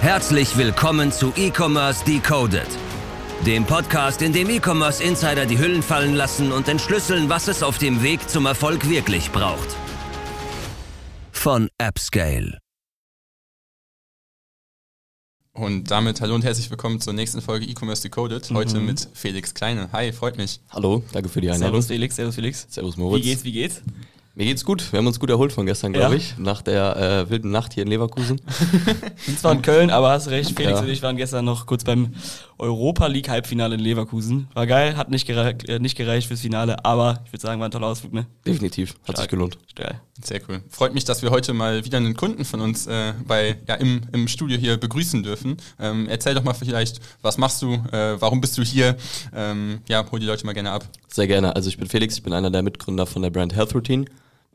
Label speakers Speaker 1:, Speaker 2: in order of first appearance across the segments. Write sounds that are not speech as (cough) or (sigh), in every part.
Speaker 1: Herzlich willkommen zu E-Commerce Decoded, dem Podcast, in dem E-Commerce Insider die Hüllen fallen lassen und entschlüsseln, was es auf dem Weg zum Erfolg wirklich braucht. Von AppScale.
Speaker 2: Und damit hallo und herzlich willkommen zur nächsten Folge E-Commerce Decoded. Heute mit Felix Kleine. Hi, freut mich.
Speaker 3: Hallo, danke für die Einladung.
Speaker 4: Servus Felix, Servus Felix.
Speaker 3: Servus Moritz.
Speaker 4: Wie geht's, wie geht's?
Speaker 3: Mir geht's gut. Wir haben uns gut erholt von gestern, glaube
Speaker 4: Ja.
Speaker 3: ich. Nach der äh, wilden Nacht hier in Leverkusen. (laughs)
Speaker 4: Sind zwar in Köln, aber hast recht, Felix
Speaker 3: Ja.
Speaker 4: und ich waren gestern noch kurz beim Europa League Halbfinale in Leverkusen. War geil, hat nicht, gere äh, nicht gereicht fürs Finale, aber ich würde sagen, war ein toller Ausflug, ne?
Speaker 3: Definitiv. Hat sich
Speaker 4: Stark.
Speaker 3: gelohnt.
Speaker 4: Geil.
Speaker 2: Sehr cool. Freut mich, dass wir heute mal wieder einen Kunden von uns äh, bei, ja, im, im Studio hier begrüßen dürfen. Ähm, erzähl doch mal vielleicht, was machst du, äh, warum bist du hier? Ähm, ja, hol die Leute mal gerne ab.
Speaker 3: Sehr gerne. Also ich bin Felix, ich bin einer der Mitgründer von der Brand Health Routine.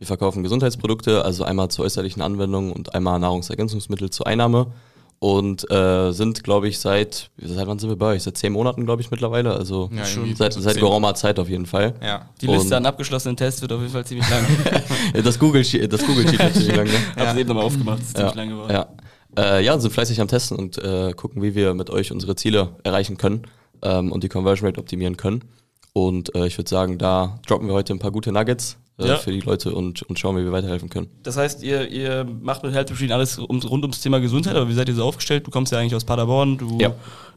Speaker 3: Wir verkaufen Gesundheitsprodukte, also einmal zur äußerlichen Anwendung und einmal Nahrungsergänzungsmittel zur Einnahme. Und äh, sind, glaube ich, seit, seit wann sind wir bei euch? Seit zehn Monaten, glaube ich, mittlerweile. Also
Speaker 2: Ja,
Speaker 3: schon seit,
Speaker 2: so
Speaker 3: seit geraumer Zeit auf jeden Fall.
Speaker 2: Ja.
Speaker 4: Die
Speaker 3: Und-
Speaker 4: Liste an abgeschlossenen Tests wird auf jeden Fall ziemlich lang. (laughs)
Speaker 3: Das Google Sheet, das Google Sheet hat ziemlich lange.
Speaker 4: Hab's eben nochmal aufgemacht, ist ziemlich
Speaker 3: ja,
Speaker 4: lang geworden.
Speaker 3: Ja, äh, ja sind fleißig am Testen und äh, gucken, wie wir mit euch unsere Ziele erreichen können ähm, und die Conversion Rate optimieren können. Und äh, ich würde sagen, da droppen wir heute ein paar gute Nuggets äh,
Speaker 4: Ja.
Speaker 3: für die Leute und, und schauen, wie wir weiterhelfen können.
Speaker 4: Das heißt, ihr, ihr macht mit Health Machine alles um, rund ums Thema Gesundheit, aber wie seid ihr so aufgestellt? Du kommst ja eigentlich aus Paderborn, du
Speaker 3: Ja.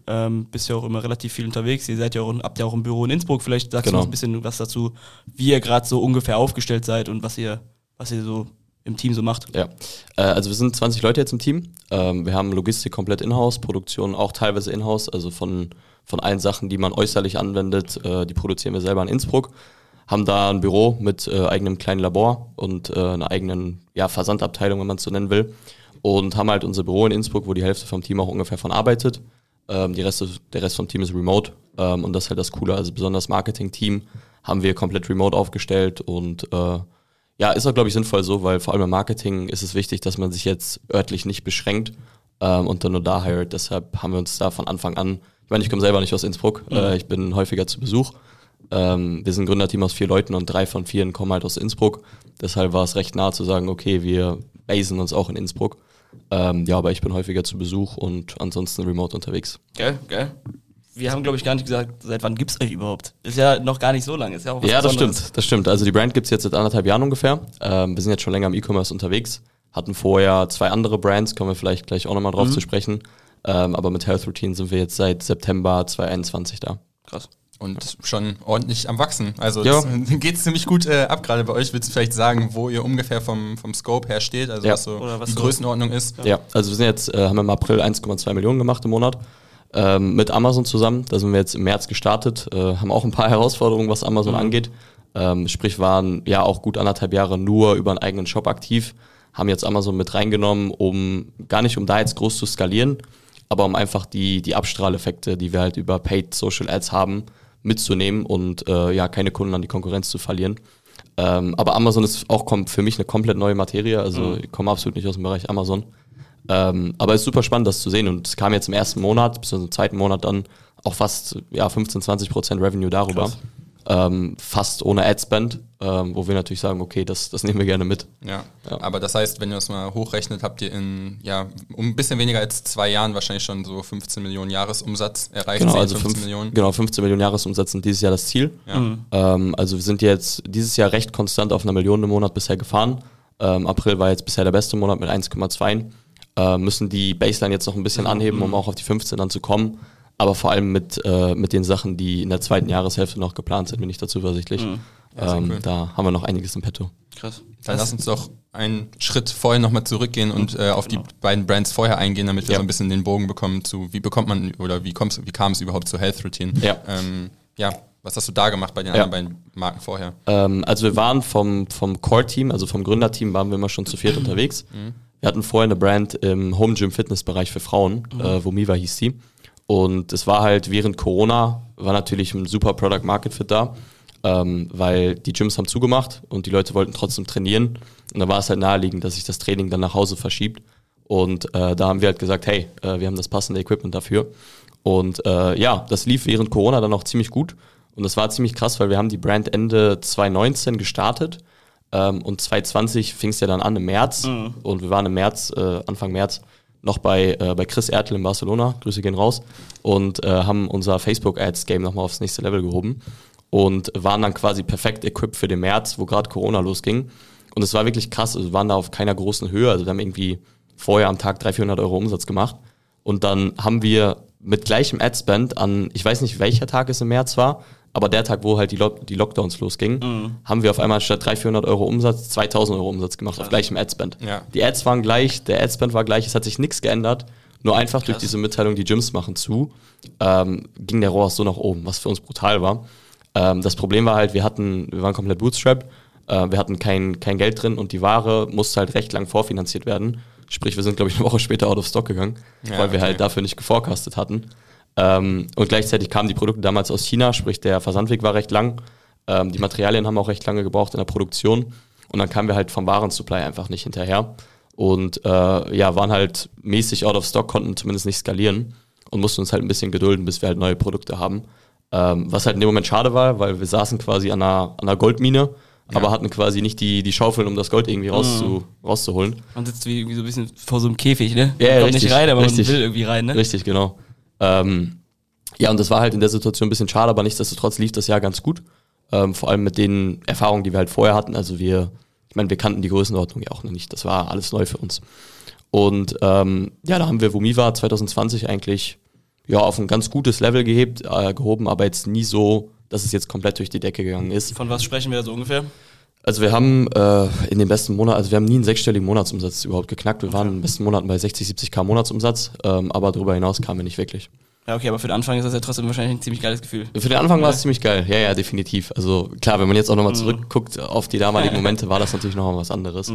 Speaker 4: ähm, bist ja auch immer relativ viel unterwegs. Ihr seid ja auch, habt ja auch ein Büro in Innsbruck. Vielleicht sagst
Speaker 3: Genau.
Speaker 4: du noch ein bisschen was dazu, wie ihr gerade so ungefähr aufgestellt seid und was ihr, was ihr so im Team so macht.
Speaker 3: Ja, äh, also wir sind 20 Leute jetzt im Team. Ähm, wir haben Logistik komplett in-house, Produktion auch teilweise in-house, also von, von allen Sachen, die man äußerlich anwendet, äh, die produzieren wir selber in Innsbruck. Haben da ein Büro mit äh, eigenem kleinen Labor und einer eigenen ja, Versandabteilung, wenn man es so nennen will. Und haben halt unser Büro in Innsbruck, wo die Hälfte vom Team auch ungefähr von arbeitet. Ähm, die Rest, der Rest vom Team ist remote. Ähm, und das ist halt das Coole. Also besonders Marketing-Team haben wir komplett remote aufgestellt und äh, ja, ist auch, glaube ich, sinnvoll so, weil vor allem im Marketing ist es wichtig, dass man sich jetzt örtlich nicht beschränkt ähm, und dann nur da hired. Deshalb haben wir uns da von Anfang an, ich meine, ich komme selber nicht aus Innsbruck, äh, ich bin häufiger zu Besuch. Ähm, wir sind ein Gründerteam aus vier Leuten und drei von vieren kommen halt aus Innsbruck. Deshalb war es recht nah zu sagen, okay, wir basen uns auch in Innsbruck. Ähm, ja, aber ich bin häufiger zu Besuch und ansonsten remote unterwegs.
Speaker 4: Geil, geil. Wir haben, glaube ich, gar nicht gesagt, seit wann gibt's euch überhaupt? Ist ja noch gar nicht so lange. Ist ja auch was
Speaker 3: Ja, das
Speaker 4: Besonderes.
Speaker 3: stimmt, das stimmt. Also die Brand gibt's jetzt seit anderthalb Jahren ungefähr. Ähm, wir sind jetzt schon länger im E-Commerce unterwegs, hatten vorher zwei andere Brands, kommen wir vielleicht gleich auch nochmal drauf zu sprechen. Ähm, aber mit Health Routine sind wir jetzt seit September 2021 da.
Speaker 4: Krass.
Speaker 2: Und schon ordentlich am Wachsen. Also
Speaker 3: Ja.
Speaker 2: es geht ziemlich gut äh, ab gerade bei euch. Willst du vielleicht sagen, wo ihr ungefähr vom, vom Scope her steht? Also
Speaker 3: Ja.
Speaker 2: was so
Speaker 4: Oder was
Speaker 2: die
Speaker 4: so-
Speaker 2: Größenordnung ist?
Speaker 3: Ja, also wir sind jetzt, äh, haben im April 1,2 Millionen gemacht im Monat. Ähm, mit Amazon zusammen, da sind wir jetzt im März gestartet, äh, haben auch ein paar (laughs) Herausforderungen, was Amazon angeht. Ähm, sprich, waren ja auch gut anderthalb Jahre nur über einen eigenen Shop aktiv, haben jetzt Amazon mit reingenommen, um gar nicht um da jetzt groß zu skalieren, aber um einfach die, die Abstrahleffekte, die wir halt über Paid Social Ads haben, mitzunehmen und äh, ja, keine Kunden an die Konkurrenz zu verlieren. Ähm, aber Amazon ist auch für mich eine komplett neue Materie, also ich komme absolut nicht aus dem Bereich Amazon. Ähm, aber es ist super spannend, das zu sehen. Und es kam jetzt im ersten Monat, bis im zweiten Monat dann auch fast ja, 15, 20 Prozent Revenue darüber. Ähm, fast ohne Adspend, ähm, wo wir natürlich sagen, okay, das, das nehmen wir gerne mit.
Speaker 2: Ja.
Speaker 3: Ja.
Speaker 2: aber das heißt, wenn ihr das mal hochrechnet, habt ihr in ja um ein bisschen weniger als zwei Jahren wahrscheinlich schon so 15 Millionen Jahresumsatz erreicht.
Speaker 3: Genau,
Speaker 2: 10,
Speaker 3: also
Speaker 2: 15
Speaker 3: fünf,
Speaker 2: Millionen.
Speaker 3: genau, 15 Millionen Jahresumsatz sind dieses Jahr das Ziel.
Speaker 2: Ja.
Speaker 3: Ähm, also wir sind jetzt dieses Jahr recht konstant auf einer Million im Monat bisher gefahren. Ähm, April war jetzt bisher der beste Monat mit 1,2. Äh, müssen die Baseline jetzt noch ein bisschen anheben, um auch auf die 15 dann zu kommen. Aber vor allem mit, äh, mit den Sachen, die in der zweiten Jahreshälfte noch geplant sind, bin ich da zuversichtlich.
Speaker 2: Ja, sehr
Speaker 3: ähm,
Speaker 2: cool.
Speaker 3: Da haben wir noch einiges im Petto.
Speaker 4: Krass.
Speaker 2: Dann lass uns doch einen Schritt vorher nochmal zurückgehen und äh, auf die beiden Brands vorher eingehen, damit wir
Speaker 3: Ja.
Speaker 2: so ein bisschen den Bogen bekommen zu, wie bekommt man oder wie, kommst, wie kam es überhaupt zu Health Routine?
Speaker 3: Ja.
Speaker 2: Ähm, ja, was hast du da gemacht bei den
Speaker 3: Ja.
Speaker 2: anderen beiden Marken vorher?
Speaker 3: Ähm, also wir waren vom, vom Core-Team, also vom Gründerteam, waren wir immer schon zu viert (clears throat) unterwegs. Wir hatten vorher eine Brand im Home Gym Fitness Bereich für Frauen, äh, Vomiva hieß die. Und es war halt während Corona, war natürlich ein super Product Market Fit da, ähm, weil die Gyms haben zugemacht und die Leute wollten trotzdem trainieren. Und da war es halt naheliegend, dass sich das Training dann nach Hause verschiebt. Und äh, da haben wir halt gesagt, hey, äh, wir haben das passende Equipment dafür. Und äh, ja, das lief während Corona dann auch ziemlich gut. Und das war ziemlich krass, weil wir haben die Brand Ende 2019 gestartet ähm, und 2020 fing es ja dann an im März. Und wir waren im März, äh, Anfang März noch bei, äh, bei Chris Ertel in Barcelona, Grüße gehen raus, und äh, haben unser Facebook-Ads-Game nochmal aufs nächste Level gehoben. Und waren dann quasi perfekt equipped für den März, wo gerade Corona losging. Und es war wirklich krass, also wir waren da auf keiner großen Höhe, also wir haben irgendwie vorher am Tag 300, 400 Euro Umsatz gemacht. Und dann haben wir mit gleichem Adspend an, ich weiß nicht welcher Tag es im März war, aber der Tag, wo halt die, Lock die Lockdowns losgingen,
Speaker 2: Mhm.
Speaker 3: haben wir auf einmal statt 300, 400 Euro Umsatz 2000 Euro Umsatz gemacht auf gleichem Adspend.
Speaker 2: Ja.
Speaker 3: Die Ads waren gleich, der Adspend war gleich, es hat sich nichts geändert. Nur einfach durch diese Mitteilung, die Gyms machen zu, ähm, ging der ROAS so nach oben, was für uns brutal war. Ähm, das Problem war halt, wir hatten, wir waren komplett Bootstrap, äh, wir hatten kein, kein Geld drin und die Ware musste halt recht lang vorfinanziert werden. Sprich, wir sind, glaube ich, eine Woche später out of stock gegangen,
Speaker 2: Ja,
Speaker 3: weil wir
Speaker 2: okay.
Speaker 3: halt dafür nicht geforecastet hatten. Ähm, und gleichzeitig kamen die Produkte damals aus China, sprich der Versandweg war recht lang. Ähm, die Materialien haben auch recht lange gebraucht in der Produktion. Und dann kamen wir halt vom Warensupply einfach nicht hinterher. Und äh, ja, waren halt mäßig out of stock, konnten zumindest nicht skalieren und mussten uns halt ein bisschen gedulden, bis wir halt neue Produkte haben. Ähm, was halt in dem Moment schade war, weil wir saßen quasi an einer, an einer Goldmine, aber hatten quasi nicht die, die Schaufeln, um das Gold irgendwie rauszu, rauszuholen.
Speaker 4: Man sitzt wie, wie so ein bisschen vor so einem Käfig, ne?
Speaker 3: Ja,
Speaker 4: man
Speaker 3: ja,
Speaker 4: kommt
Speaker 3: richtig,
Speaker 4: nicht rein, aber
Speaker 3: richtig.
Speaker 4: man will irgendwie rein, ne?
Speaker 3: Richtig, genau. Ähm, ja, und das war halt in der Situation ein bisschen schade, aber nichtsdestotrotz lief das Jahr ganz gut. Ähm, vor allem mit den Erfahrungen, die wir halt vorher hatten. Also wir, ich meine, wir kannten die Größenordnung ja auch noch nicht. Das war alles neu für uns. Und ähm, ja, da haben wir Vomiva 2020 eigentlich ja auf ein ganz gutes Level gehebt, äh, gehoben, aber jetzt nie so, dass es jetzt komplett durch die Decke gegangen ist.
Speaker 4: Von was sprechen wir da so ungefähr?
Speaker 3: Also wir haben äh, in den besten Monaten, also wir haben nie einen sechsstelligen Monatsumsatz überhaupt geknackt. Wir waren in den besten Monaten bei 60, 70k Monatsumsatz, ähm, aber darüber hinaus kamen wir nicht wirklich.
Speaker 4: Ja, okay, aber für den Anfang ist das ja trotzdem wahrscheinlich ein ziemlich geiles Gefühl.
Speaker 3: Für den Anfang war es ziemlich geil, ja, ja, definitiv. Also klar, wenn man jetzt auch nochmal zurückguckt auf die damaligen Momente, war das natürlich nochmal was anderes.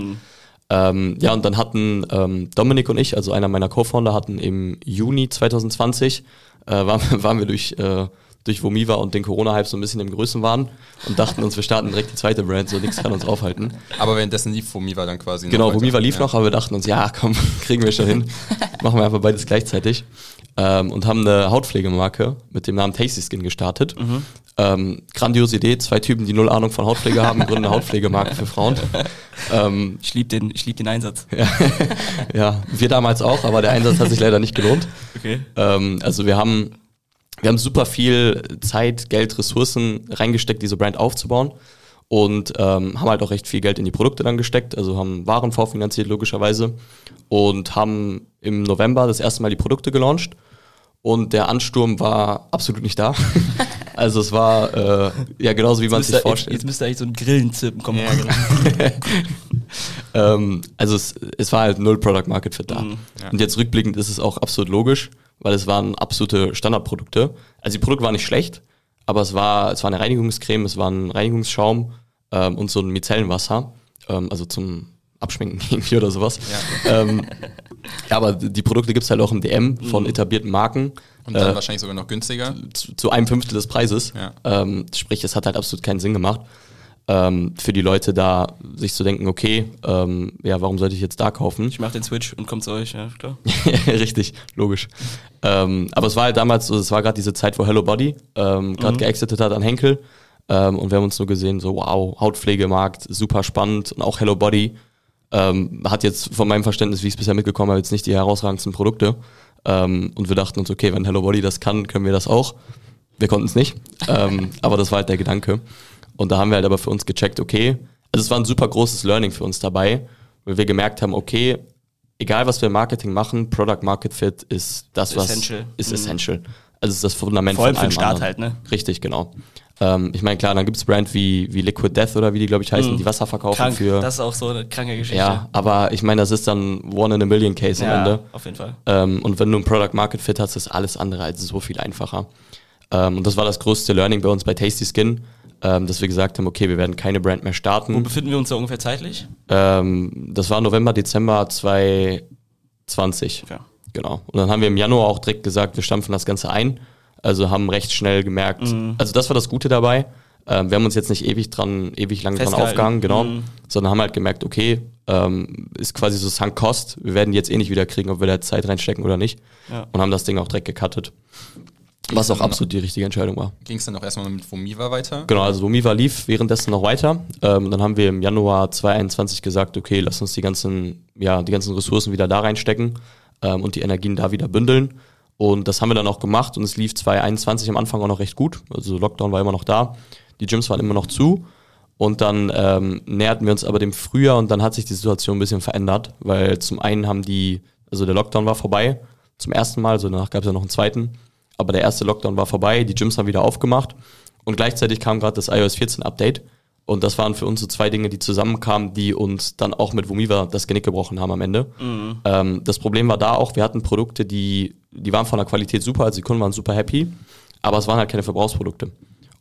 Speaker 3: Ähm, ja, und dann hatten ähm, Dominik und ich, also einer meiner Co-Founder, hatten im Juni 2020, äh, waren, waren wir durch, äh, durch Vomiva und den Corona-Hype so ein bisschen im Größenwahn und dachten uns, wir starten direkt die zweite Brand, so nichts kann uns aufhalten.
Speaker 2: Aber währenddessen lief Vomiva dann quasi noch
Speaker 3: Genau. Vomiva lief
Speaker 2: ja.
Speaker 3: noch, aber wir dachten uns, ja, komm, (laughs) kriegen wir schon hin. Machen wir einfach beides gleichzeitig. Ähm, und haben eine Hautpflegemarke mit dem Namen Tasty Skin gestartet. Ähm, grandiose Idee, zwei Typen, die null Ahnung von Hautpflege haben, gründen eine Hautpflegemarke für Frauen. ähm,
Speaker 4: Ich liebe den, ich lieb den Einsatz. (laughs)
Speaker 3: ja, wir damals auch, aber der Einsatz hat sich leider nicht gelohnt.
Speaker 4: Okay.
Speaker 3: Ähm, also wir haben, wir haben super viel Zeit, Geld, Ressourcen reingesteckt, diese Brand aufzubauen und ähm, haben halt auch recht viel Geld in die Produkte dann gesteckt, also haben Waren vorfinanziert logischerweise und haben im November das erste Mal die Produkte gelauncht und der Ansturm war absolut nicht da. (laughs) also es war äh, ja genauso wie man es sich vorstellt.
Speaker 4: Jetzt müsste eigentlich so ein Grillenzirpen kommen.
Speaker 2: Ja, genau. (laughs)
Speaker 3: Ähm, also es, es war halt null Product Market Fit da.
Speaker 4: Mhm,
Speaker 2: ja.
Speaker 3: Und jetzt rückblickend ist es auch absolut logisch, weil es waren absolute Standardprodukte. Also die Produkte waren nicht schlecht, aber es war, es war eine Reinigungscreme, es war ein Reinigungsschaum ähm, und so ein Micellenwasser, ähm, also zum Abschminken (laughs) irgendwie oder sowas.
Speaker 2: Ja.
Speaker 3: Ähm, ja, aber die Produkte gibt's halt auch im DM von etablierten Marken.
Speaker 2: Und dann
Speaker 3: Äh,
Speaker 2: wahrscheinlich sogar noch günstiger.
Speaker 3: zu, zu einem Fünftel des Preises.
Speaker 2: Ja.
Speaker 3: Ähm, sprich, es hat halt absolut keinen Sinn gemacht. Ähm, für die Leute da sich zu denken, okay, ähm, ja, warum sollte ich jetzt da kaufen?
Speaker 4: Ich mach den Switch und komm zu euch, ja, klar. (laughs)
Speaker 3: Richtig, logisch. Ähm, aber es war halt damals so, es war gerade diese Zeit, wo Hello Body ähm, gerade geexitet hat an Henkel. Ähm, und wir haben uns nur gesehen, so wow, Hautpflegemarkt, super spannend und auch Hello Body ähm, hat jetzt von meinem Verständnis, wie ich es bisher mitgekommen habe, jetzt nicht die herausragendsten Produkte. Ähm, und wir dachten uns, okay, wenn Hello Body das kann, können wir das auch. Wir konnten es nicht, ähm, aber das war halt der Gedanke. Und da haben wir halt aber für uns gecheckt, okay, also es war ein super großes Learning für uns dabei, weil wir gemerkt haben, okay, egal was wir im Marketing machen, Product Market Fit ist das, was
Speaker 4: Essential.
Speaker 3: ist
Speaker 4: Mhm.
Speaker 3: essential. Also es ist das Fundament
Speaker 4: Vor allem
Speaker 3: von
Speaker 4: für den
Speaker 3: allem
Speaker 4: Start
Speaker 3: anderen.
Speaker 4: halt, ne?
Speaker 3: Richtig, genau. Ähm, ich meine, klar, dann gibt's Brand wie, wie Liquid Death oder wie die, glaube ich, heißen, die Wasser verkaufen.
Speaker 4: Krank,
Speaker 3: für.
Speaker 4: das ist auch so eine kranke Geschichte.
Speaker 3: ja, aber ich meine, das ist dann One in a Million Case am
Speaker 4: ja
Speaker 3: Ende.
Speaker 4: auf jeden Fall.
Speaker 3: Ähm, und wenn du ein Product Market Fit hast, ist alles andere als so viel einfacher. Ähm, und das war das größte Learning bei uns bei Tasty Skin, ähm, dass wir gesagt haben, okay, wir werden keine Brand mehr
Speaker 4: Wo
Speaker 3: starten.
Speaker 4: befinden wir uns da ungefähr zeitlich?
Speaker 3: Ähm, das war November, Dezember 2020.
Speaker 4: Ja.
Speaker 3: Genau. Und dann haben wir im Januar auch direkt gesagt, wir stampfen das Ganze ein. Also haben recht schnell gemerkt,
Speaker 4: Mhm.
Speaker 3: also das war das Gute dabei. Ähm, wir haben uns jetzt nicht ewig dran, ewig lang dran aufgehangen, genau,
Speaker 4: Mhm.
Speaker 3: sondern haben halt gemerkt, okay, ähm, ist quasi so Sunk Cost. Wir werden die jetzt eh nicht wieder kriegen, ob wir da Zeit reinstecken oder nicht.
Speaker 4: Ja.
Speaker 3: Und haben das Ding auch direkt gecuttet. Was auch absolut die richtige Entscheidung war.
Speaker 2: Ging es dann auch erstmal mit Vomiva weiter?
Speaker 3: Genau, also Vomiva lief währenddessen noch weiter. Ähm, dann haben wir im Januar 2021 gesagt, okay, lass uns die ganzen, ja, die ganzen Ressourcen wieder da reinstecken. ähm, und die Energien da wieder bündeln. Und das haben wir dann auch gemacht und es lief 2021 am Anfang auch noch recht gut. Also Lockdown war immer noch da, die Gyms waren immer noch zu. Und dann ähm, näherten wir uns aber dem Frühjahr und dann hat sich die Situation ein bisschen verändert, weil zum einen haben die, also der Lockdown war vorbei, zum ersten Mal, also danach gab es ja noch einen zweiten, aber der erste Lockdown war vorbei, die Gyms haben wieder aufgemacht und gleichzeitig kam gerade das iOS 14 Update und das waren für uns so zwei Dinge, die zusammenkamen, die uns dann auch mit Vomiva das Genick gebrochen haben am Ende. Mhm. Ähm, das Problem war da auch, wir hatten Produkte, die, die waren von der Qualität super, also die Kunden waren super happy, aber es waren halt keine Verbrauchsprodukte.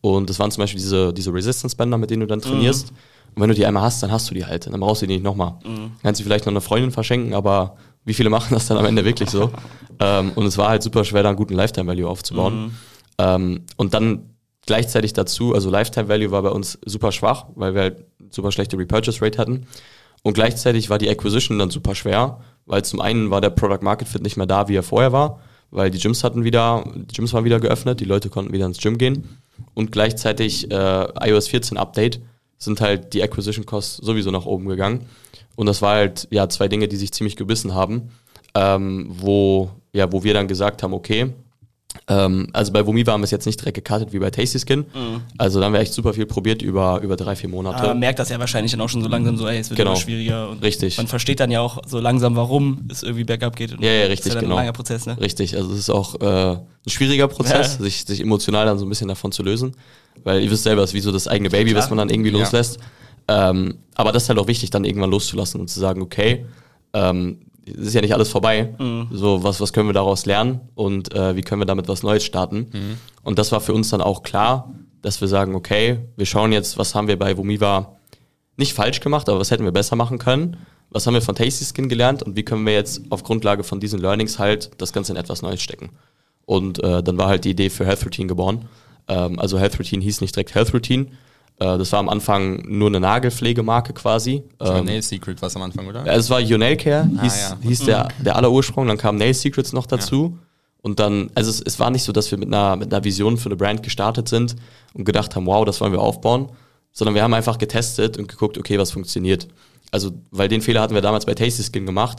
Speaker 3: Und das waren zum Beispiel diese, diese Resistance-Bänder, mit denen du dann trainierst. Mhm. Und wenn du die einmal hast, dann hast du die halt. Dann brauchst du die nicht nochmal. Mhm. Kannst du vielleicht noch eine Freundin verschenken, aber wie viele machen das dann am Ende wirklich so? (laughs) ähm, und es war halt super schwer, da einen guten Lifetime-Value aufzubauen. Mhm. Ähm, und dann Gleichzeitig dazu, also Lifetime Value war bei uns super schwach, weil wir halt super schlechte Repurchase Rate hatten. Und gleichzeitig war die Acquisition dann super schwer, weil zum einen war der Product Market Fit nicht mehr da, wie er vorher war, weil die Gyms hatten wieder, die Gyms waren wieder geöffnet, die Leute konnten wieder ins Gym gehen. Und gleichzeitig äh, iOS 14 Update sind halt die Acquisition Costs sowieso nach oben gegangen. Und das war halt ja zwei Dinge, die sich ziemlich gebissen haben, ähm, wo, ja, wo wir dann gesagt haben, okay, ähm, also bei Vomiva haben wir es jetzt nicht direkt gekartet wie bei Tasty Skin. Mhm. Also da haben wir echt super viel probiert über, über drei, vier Monate. Aber
Speaker 4: man merkt das ja wahrscheinlich dann auch schon so langsam so, ey, es wird genau. immer schwieriger. Und
Speaker 3: richtig.
Speaker 4: Man versteht dann ja auch so langsam, warum es irgendwie bergab geht.
Speaker 3: ja, ja, richtig,
Speaker 4: ist ja
Speaker 3: genau.
Speaker 4: ein langer Prozess, ne?
Speaker 3: Richtig, also es ist auch äh, ein schwieriger Prozess, ja. sich, sich emotional dann so ein bisschen davon zu lösen. Weil ihr wisst selber, es ist wie so das eigene Baby, Klar. was man dann irgendwie loslässt. Ja. Ähm, aber das ist halt auch wichtig, dann irgendwann loszulassen und zu sagen, okay, ähm, es ist ja nicht alles vorbei. Mhm. So, was, was können wir daraus lernen und äh, wie können wir damit was Neues starten? Mhm. Und das war für uns dann auch klar, dass wir sagen, okay, wir schauen jetzt, was haben wir bei Vomiva nicht falsch gemacht, aber was hätten wir besser machen können? Was haben wir von Tasty Skin gelernt und wie können wir jetzt auf Grundlage von diesen Learnings halt das Ganze in etwas Neues stecken? Und äh, dann war halt die Idee für Health Routine geboren. Ähm, also Health Routine hieß nicht direkt Health Routine, äh, das war am Anfang nur eine Nagelpflegemarke quasi.
Speaker 2: Das war ähm, Nail Secret was am Anfang, oder?
Speaker 3: Es war Your Nail Care, ah, hieß, ja. hieß der, der aller Ursprung. Dann kam Nail Secrets noch dazu. Ja. Und dann, also es, es, war nicht so, dass wir mit einer, mit einer Vision für eine Brand gestartet sind und gedacht haben, wow, das wollen wir aufbauen, sondern wir haben einfach getestet und geguckt, okay, was funktioniert. Also, weil den Fehler hatten wir damals bei Tasty Skin gemacht.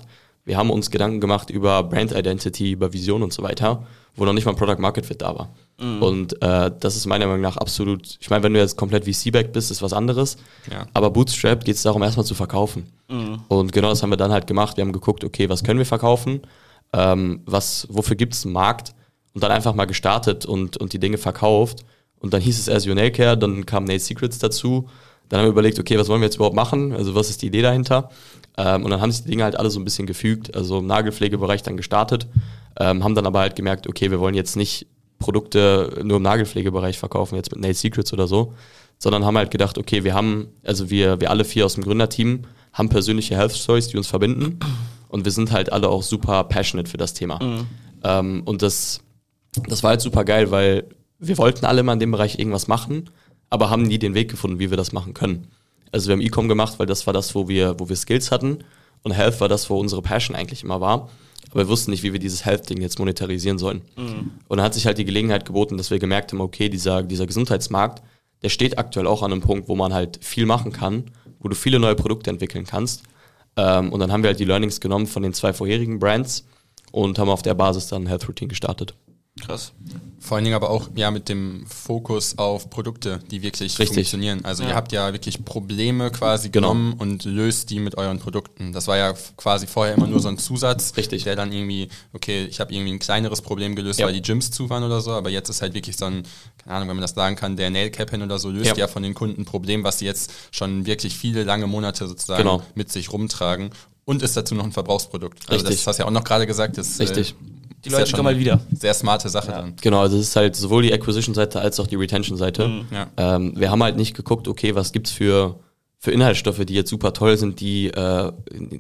Speaker 3: Wir haben uns Gedanken gemacht über Brand Identity, über Vision und so weiter, wo noch nicht mal Product Market Fit da war. Mhm. Und äh, das ist meiner Meinung nach absolut, ich meine, wenn du jetzt komplett wie C-Back bist, ist was anderes. Ja. Aber Bootstrap geht es darum, erstmal zu verkaufen. Mhm. Und genau das haben wir dann halt gemacht. Wir haben geguckt, okay, was können wir verkaufen? Ähm, was, wofür gibt es einen Markt? Und dann einfach mal gestartet und, und die Dinge verkauft. Und dann hieß es erst Your Care, dann kam Nail Secrets dazu. Dann haben wir überlegt, okay, was wollen wir jetzt überhaupt machen? Also was ist die Idee dahinter? Ähm, und dann haben sich die Dinge halt alle so ein bisschen gefügt. Also im Nagelpflegebereich dann gestartet, ähm, haben dann aber halt gemerkt, okay, wir wollen jetzt nicht Produkte nur im Nagelpflegebereich verkaufen, jetzt mit Nail Secrets oder so, sondern haben halt gedacht, okay, wir haben, also wir, wir alle vier aus dem Gründerteam haben persönliche Health Stories, die uns verbinden und wir sind halt alle auch super passionate für das Thema. Mhm. Ähm, und das, das war halt super geil, weil wir wollten alle mal in dem Bereich irgendwas machen, aber haben nie den Weg gefunden, wie wir das machen können. Also wir haben E-Com gemacht, weil das war das, wo wir, wo wir Skills hatten und Health war das, wo unsere Passion eigentlich immer war aber wir wussten nicht, wie wir dieses Health-Ding jetzt monetarisieren sollen. Mhm. Und dann hat sich halt die Gelegenheit geboten, dass wir gemerkt haben, okay, dieser, dieser Gesundheitsmarkt, der steht aktuell auch an einem Punkt, wo man halt viel machen kann, wo du viele neue Produkte entwickeln kannst. Ähm, und dann haben wir halt die Learnings genommen von den zwei vorherigen Brands und haben auf der Basis dann Health Routine gestartet.
Speaker 2: Krass. Vor allen Dingen aber auch ja mit dem Fokus auf Produkte, die wirklich Richtig. funktionieren. Also ja. ihr habt ja wirklich Probleme quasi genau. genommen und löst die mit euren Produkten. Das war ja quasi vorher immer nur so ein Zusatz,
Speaker 3: Richtig.
Speaker 2: der dann irgendwie, okay, ich habe irgendwie ein kleineres Problem gelöst, ja. weil die Gyms zu waren oder so, aber jetzt ist halt wirklich so ein, keine Ahnung, wenn man das sagen kann, der Nail Cap hin oder so löst ja, ja von den Kunden ein Problem, was sie jetzt schon wirklich viele lange Monate sozusagen genau. mit sich rumtragen und ist dazu noch ein Verbrauchsprodukt. Also
Speaker 3: Richtig.
Speaker 2: das hast du ja auch noch gerade gesagt. Das,
Speaker 3: Richtig.
Speaker 2: Äh,
Speaker 4: die Leute ja kommen mal wieder.
Speaker 2: Sehr smarte Sache ja. dann.
Speaker 3: Genau, also es ist halt sowohl die Acquisition-Seite als auch die Retention-Seite. Mhm. Ja. Ähm, wir haben halt nicht geguckt, okay, was gibt's für für Inhaltsstoffe, die jetzt super toll sind, die, äh,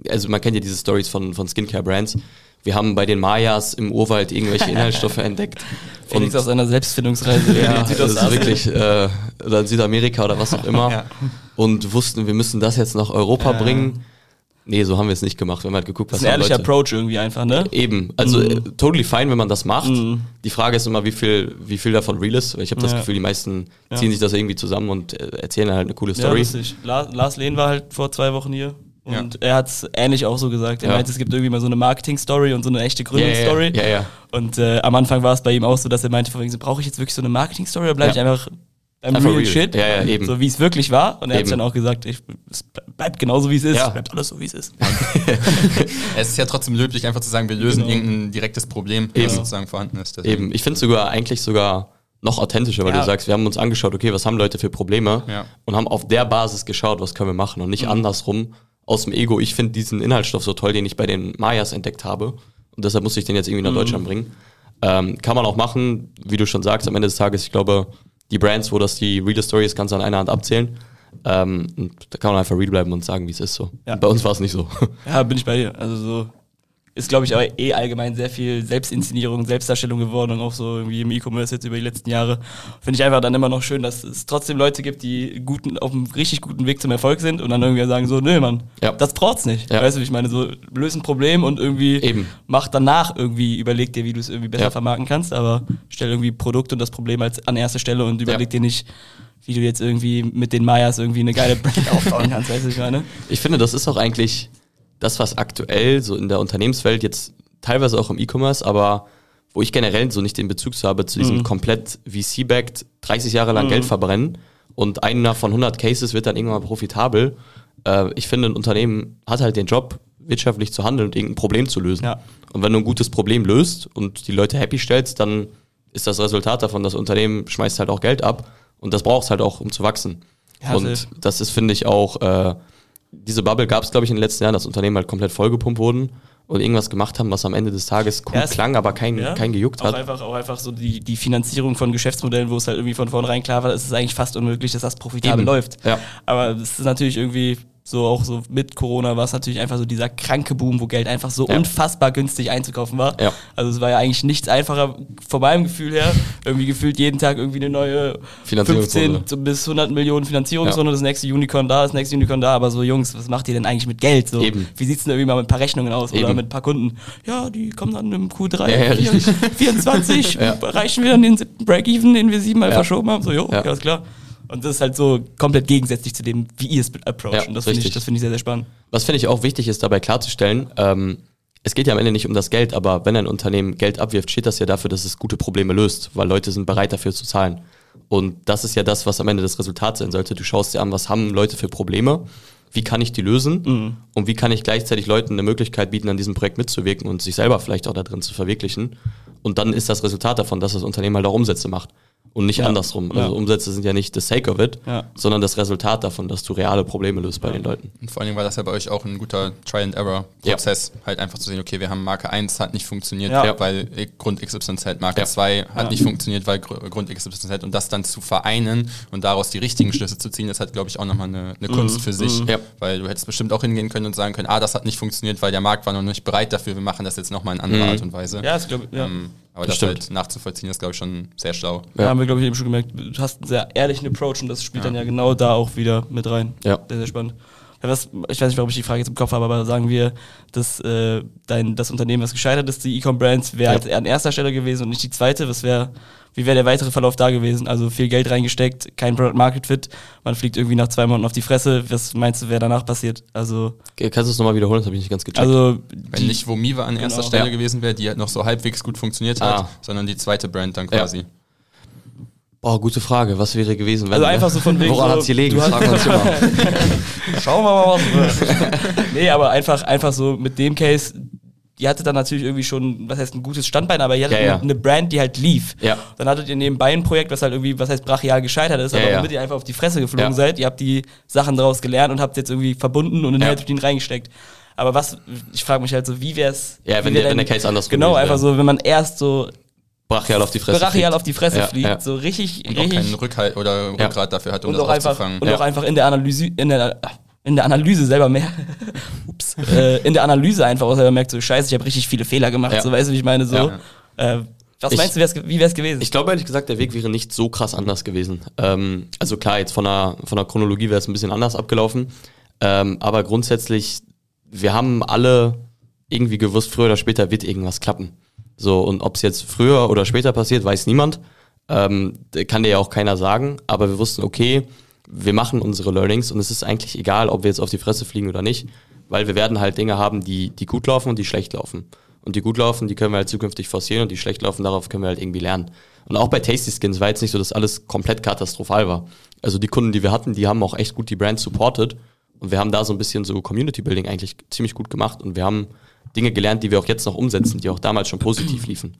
Speaker 3: also man kennt ja diese Stories von, von Skincare-Brands. Wir haben bei den Mayas im Urwald irgendwelche (laughs) Inhaltsstoffe entdeckt.
Speaker 4: Felix aus einer Selbstfindungsreise.
Speaker 3: ja, (laughs) das ist wirklich, äh, oder in Südamerika oder was auch immer. (laughs) ja. Und wussten, wir müssen das jetzt nach Europa ja. bringen. Nee, so haben wir es nicht gemacht. Wir haben halt geguckt,
Speaker 4: was das ist ein ehrlicher Leute. Approach irgendwie einfach, ne?
Speaker 3: Eben. Also mhm. Äh, totally fine, wenn man das macht. Mhm. Die Frage ist immer, wie viel, wie viel davon real ist. Ich habe das ja. Gefühl, die meisten ziehen ja. sich das irgendwie zusammen und äh, erzählen halt eine coole Story.
Speaker 4: Ja, Lars, Lars Lehn war halt vor zwei Wochen hier. Und er hat es ähnlich auch so gesagt. Er
Speaker 3: Ja.
Speaker 4: meinte, es gibt irgendwie mal so eine Marketing-Story und so eine echte Gründungsstory.
Speaker 3: Ja, ja, ja.
Speaker 4: Und äh, am Anfang war es bei ihm auch so, dass er meinte, brauche ich jetzt wirklich so eine Marketing-Story oder bleibe
Speaker 3: Ja.
Speaker 4: ich einfach beim real
Speaker 3: real.
Speaker 4: Shit?
Speaker 3: Ja, ja, eben.
Speaker 4: So wie es wirklich war. Und er hat dann auch gesagt, ich, es bleibt genauso wie es ist.
Speaker 3: Ja.
Speaker 4: Es bleibt alles so wie es ist. (laughs)
Speaker 2: Es ist ja trotzdem löblich, einfach zu sagen, wir lösen
Speaker 4: Genau.
Speaker 2: irgendein direktes Problem,
Speaker 3: Eben.
Speaker 2: das sozusagen vorhanden ist. Deswegen-
Speaker 3: Eben, ich finde es sogar eigentlich sogar noch authentischer, weil
Speaker 4: Ja.
Speaker 3: du sagst, wir haben uns angeschaut, okay, was haben Leute für Probleme
Speaker 2: Ja.
Speaker 3: und haben auf der Basis geschaut, was können wir machen und nicht
Speaker 4: Mhm.
Speaker 3: andersrum aus dem Ego. Ich finde diesen Inhaltsstoff so toll, den ich bei den Mayas entdeckt habe und deshalb muss ich den jetzt irgendwie nach
Speaker 4: Mhm.
Speaker 3: Deutschland bringen. Ähm, kann man auch machen, wie du schon sagst, am Ende des Tages, ich glaube, die Brands, wo das die Real Story ist, kannst du an einer Hand abzählen. Ähm, und da kann man einfach real bleiben und sagen, wie es ist so.
Speaker 4: Ja.
Speaker 3: Bei uns war es nicht so.
Speaker 4: Ja, bin ich bei dir. Also so ist, glaube ich, aber eh allgemein sehr viel Selbstinszenierung, Selbstdarstellung geworden und auch so irgendwie im E-Commerce jetzt über die letzten Jahre. Finde ich einfach dann immer noch schön, dass es trotzdem Leute gibt, die guten, auf einem richtig guten Weg zum Erfolg sind und dann irgendwie sagen so, nö, Mann,
Speaker 3: Ja.
Speaker 4: das braucht's nicht.
Speaker 3: Ja.
Speaker 4: Weißt du, wie ich meine, so löse ein Problem und irgendwie
Speaker 3: Eben.
Speaker 4: mach danach irgendwie, überleg dir, wie du es irgendwie besser
Speaker 3: Ja.
Speaker 4: vermarkten kannst, aber stell irgendwie Produkt und das Problem als an erste Stelle und überleg dir nicht, wie du jetzt irgendwie mit den Mayas irgendwie eine geile Brand (laughs) aufbauen kannst, weißt du, wie ich meine?
Speaker 3: Ich finde, das ist auch eigentlich das, was aktuell so in der Unternehmenswelt jetzt teilweise auch im E-Commerce, aber wo ich generell so nicht den Bezug zu habe zu diesem komplett VC-backed 30 Jahre lang Geld verbrennen und einer von 100 Cases wird dann irgendwann mal profitabel. Äh, ich finde, ein Unternehmen hat halt den Job, wirtschaftlich zu handeln und irgendein Problem zu lösen.
Speaker 4: Ja.
Speaker 3: Und wenn du ein gutes Problem löst und die Leute happy stellst, dann ist das Resultat davon, das Unternehmen schmeißt halt auch Geld ab und das brauchst halt auch, um zu wachsen.
Speaker 4: Ja,
Speaker 3: und
Speaker 4: safe.
Speaker 3: das ist, finde ich, auch, äh, diese Bubble gab es, glaube ich, in den letzten Jahren, dass Unternehmen halt komplett vollgepumpt wurden und irgendwas gemacht haben, was am Ende des Tages cool
Speaker 4: Ja,
Speaker 3: klang, aber kein,
Speaker 4: Ja.
Speaker 3: kein gejuckt
Speaker 4: auch
Speaker 3: hat.
Speaker 4: Einfach, auch einfach so die, die Finanzierung von Geschäftsmodellen, wo es halt irgendwie von vornherein klar war, es ist eigentlich fast unmöglich, dass das profitabel
Speaker 3: Eben.
Speaker 4: läuft.
Speaker 3: Ja.
Speaker 4: Aber es ist natürlich irgendwie so auch so mit Corona war es natürlich einfach so dieser kranke Boom, wo Geld einfach so
Speaker 3: Ja.
Speaker 4: unfassbar günstig einzukaufen war.
Speaker 3: Ja.
Speaker 4: Also es war ja eigentlich nichts einfacher von meinem Gefühl her. Irgendwie gefühlt jeden Tag irgendwie eine neue
Speaker 3: Finanzierungsrunde.
Speaker 4: 15 so bis 100 Millionen Finanzierungsrunde, das nächste Unicorn da, das nächste Unicorn da. Aber so Jungs, was macht ihr denn eigentlich mit Geld? So,
Speaker 3: Eben.
Speaker 4: Wie sieht's denn irgendwie mal mit ein paar Rechnungen aus oder
Speaker 3: Eben.
Speaker 4: mit ein paar Kunden? Ja, die kommen dann im Q3
Speaker 3: Ja, ja, richtig.
Speaker 4: 24
Speaker 3: Ja.
Speaker 4: erreichen wir dann den siebten Break-Even, den wir siebenmal
Speaker 3: Ja.
Speaker 4: verschoben haben. So, jo,
Speaker 3: Ja.
Speaker 4: ja. ist klar. Und das ist halt so komplett gegensätzlich zu dem, wie ihr es approachen.
Speaker 3: Ja,
Speaker 4: das finde ich, das finde ich sehr, sehr spannend.
Speaker 3: Was finde ich auch wichtig ist, dabei klarzustellen, ähm, es geht ja am Ende nicht um das Geld, aber wenn ein Unternehmen Geld abwirft, steht das ja dafür, dass es gute Probleme löst, weil Leute sind bereit dafür zu zahlen. Und das ist ja das, was am Ende das Resultat sein sollte. Du schaust dir an, was haben Leute für Probleme, wie kann ich die lösen und wie kann ich gleichzeitig Leuten eine Möglichkeit bieten, an diesem Projekt mitzuwirken und sich selber vielleicht auch da drin zu verwirklichen. Und dann ist das Resultat davon, dass das Unternehmen halt auch Umsätze macht und nicht
Speaker 4: Ja.
Speaker 3: andersrum. Also
Speaker 4: Ja.
Speaker 3: Umsätze sind ja nicht the sake of it,
Speaker 4: Ja.
Speaker 3: sondern das Resultat davon, dass du reale Probleme löst bei den Leuten.
Speaker 2: Und vor allen Dingen war das ja bei euch auch ein guter Try-and-Error-Prozess. Halt einfach zu sehen, okay, wir haben Marke 1, hat nicht funktioniert,
Speaker 4: Ja.
Speaker 2: weil Grund XYZ, Marke
Speaker 3: Ja.
Speaker 2: 2 hat
Speaker 4: Ja.
Speaker 2: nicht funktioniert, weil Gr- Grund XYZ und das dann zu vereinen und daraus die richtigen Schlüsse zu ziehen, das hat, glaube ich, auch nochmal eine, eine Kunst für sich.
Speaker 3: Ja.
Speaker 2: Weil du hättest bestimmt auch hingehen können und sagen können, ah, das hat nicht funktioniert, weil der Markt war noch nicht bereit dafür, wir machen das jetzt nochmal in anderer
Speaker 3: Mhm.
Speaker 2: Art und Weise.
Speaker 4: Ja, das glaube ja.
Speaker 2: Ähm, aber
Speaker 3: Das
Speaker 2: das, halt nachzuvollziehen, ist, glaube ich, schon sehr schlau.
Speaker 4: Ja.
Speaker 3: Ja.
Speaker 4: haben wir, glaube ich, eben schon gemerkt. Du hast einen sehr ehrlichen Approach und das spielt dann ja genau da auch wieder mit rein.
Speaker 3: Ja.
Speaker 4: Sehr, sehr spannend. Ja, was, ich weiß nicht, warum ich die Frage jetzt im Kopf habe, aber sagen wir, dass äh, dein, das Unternehmen, was gescheitert ist, die Ecom Brands, wäre
Speaker 3: Ja.
Speaker 4: halt an erster Stelle gewesen und nicht die zweite. Was wäre, wie wäre der weitere Verlauf da gewesen? Also viel Geld reingesteckt, kein Product Market Fit, man fliegt irgendwie nach zwei Monaten auf die Fresse. Was meinst du, wäre danach passiert? Also,
Speaker 3: Kannst du es nochmal wiederholen? Das habe ich nicht ganz gecheckt.
Speaker 4: also
Speaker 2: Wenn nicht Womiva an erster
Speaker 4: Genau.
Speaker 2: Stelle
Speaker 3: Ja.
Speaker 2: gewesen wäre, die halt noch so halbwegs gut funktioniert hat,
Speaker 3: Ah.
Speaker 2: sondern die zweite Brand dann
Speaker 3: Ja. Boah, gute Frage. Was wäre gewesen, wenn?
Speaker 4: Also einfach so von wegen
Speaker 3: Woran
Speaker 4: so,
Speaker 3: hat's gelegen?
Speaker 4: du hast-
Speaker 3: Fragen uns immer. (laughs)
Speaker 4: Schauen wir mal, was wird. nee, aber einfach, einfach so mit dem Case, die hatte dann natürlich irgendwie schon, was heißt ein gutes Standbein, aber ihr hattet
Speaker 3: Ja, ja.
Speaker 4: Eine, Brand, die halt lief.
Speaker 3: Ja.
Speaker 4: Dann hattet ihr nebenbei ein Projekt, was halt irgendwie, was heißt brachial gescheitert ist, aber
Speaker 3: ja.
Speaker 4: womit ihr einfach auf die Fresse geflogen
Speaker 3: Ja.
Speaker 4: seid. Ihr habt die Sachen daraus gelernt und habt jetzt irgendwie verbunden und in
Speaker 3: Ja.
Speaker 4: den reingesteckt. Aber was, ich frage mich halt so, wie wär's?
Speaker 3: Ja, wenn
Speaker 4: wär
Speaker 3: der- wenn der Case andersrum
Speaker 4: Genau, einfach so, wenn man erst so
Speaker 3: Brachial auf die Fresse.
Speaker 4: brachial
Speaker 3: fliegt.
Speaker 4: auf die Fresse
Speaker 3: Ja,
Speaker 4: fliegt,
Speaker 3: ja.
Speaker 4: so richtig,
Speaker 2: Und auch
Speaker 4: richtig
Speaker 2: keinen Rückhalt oder
Speaker 3: Ja.
Speaker 2: Rückgrat dafür hat, um
Speaker 4: und
Speaker 2: das
Speaker 4: auch einfach
Speaker 2: aufzufangen.
Speaker 4: und
Speaker 3: Ja.
Speaker 4: auch einfach in der Analyse in der in der Analyse selber mehr ups, (laughs) äh, in der Analyse einfach auch selber merkt so scheiße ich habe richtig viele Fehler gemacht
Speaker 3: Ja.
Speaker 4: so weißt du wie ich meine so
Speaker 3: Ja.
Speaker 4: äh, was
Speaker 3: Ich-
Speaker 4: meinst du wär's, wie wär's gewesen
Speaker 3: Ich glaube ehrlich gesagt, der Weg wäre nicht so krass anders gewesen. Ähm, also klar, jetzt von der, von der Chronologie wäre es ein bisschen anders abgelaufen. Ähm, aber grundsätzlich, wir haben alle irgendwie gewusst, früher oder später wird irgendwas klappen. So, und ob es jetzt früher oder später passiert, weiß niemand. Ähm, kann dir ja auch keiner sagen. Aber wir wussten, okay, wir machen unsere Learnings und es ist eigentlich egal, ob wir jetzt auf die Fresse fliegen oder nicht. weil wir werden halt Dinge haben, die, die gut laufen und die schlecht laufen. Und die gut laufen, die können wir halt zukünftig forcieren und die schlecht laufen, darauf können wir halt irgendwie lernen. Und auch bei Tasty Skins war jetzt nicht so, dass alles komplett katastrophal war. Also die Kunden, die wir hatten, die haben auch echt gut die Brand supported. Und wir haben da so ein bisschen so Community Building eigentlich ziemlich gut gemacht. Und wir haben Dinge gelernt, die wir auch jetzt noch umsetzen, die auch damals schon positiv liefen.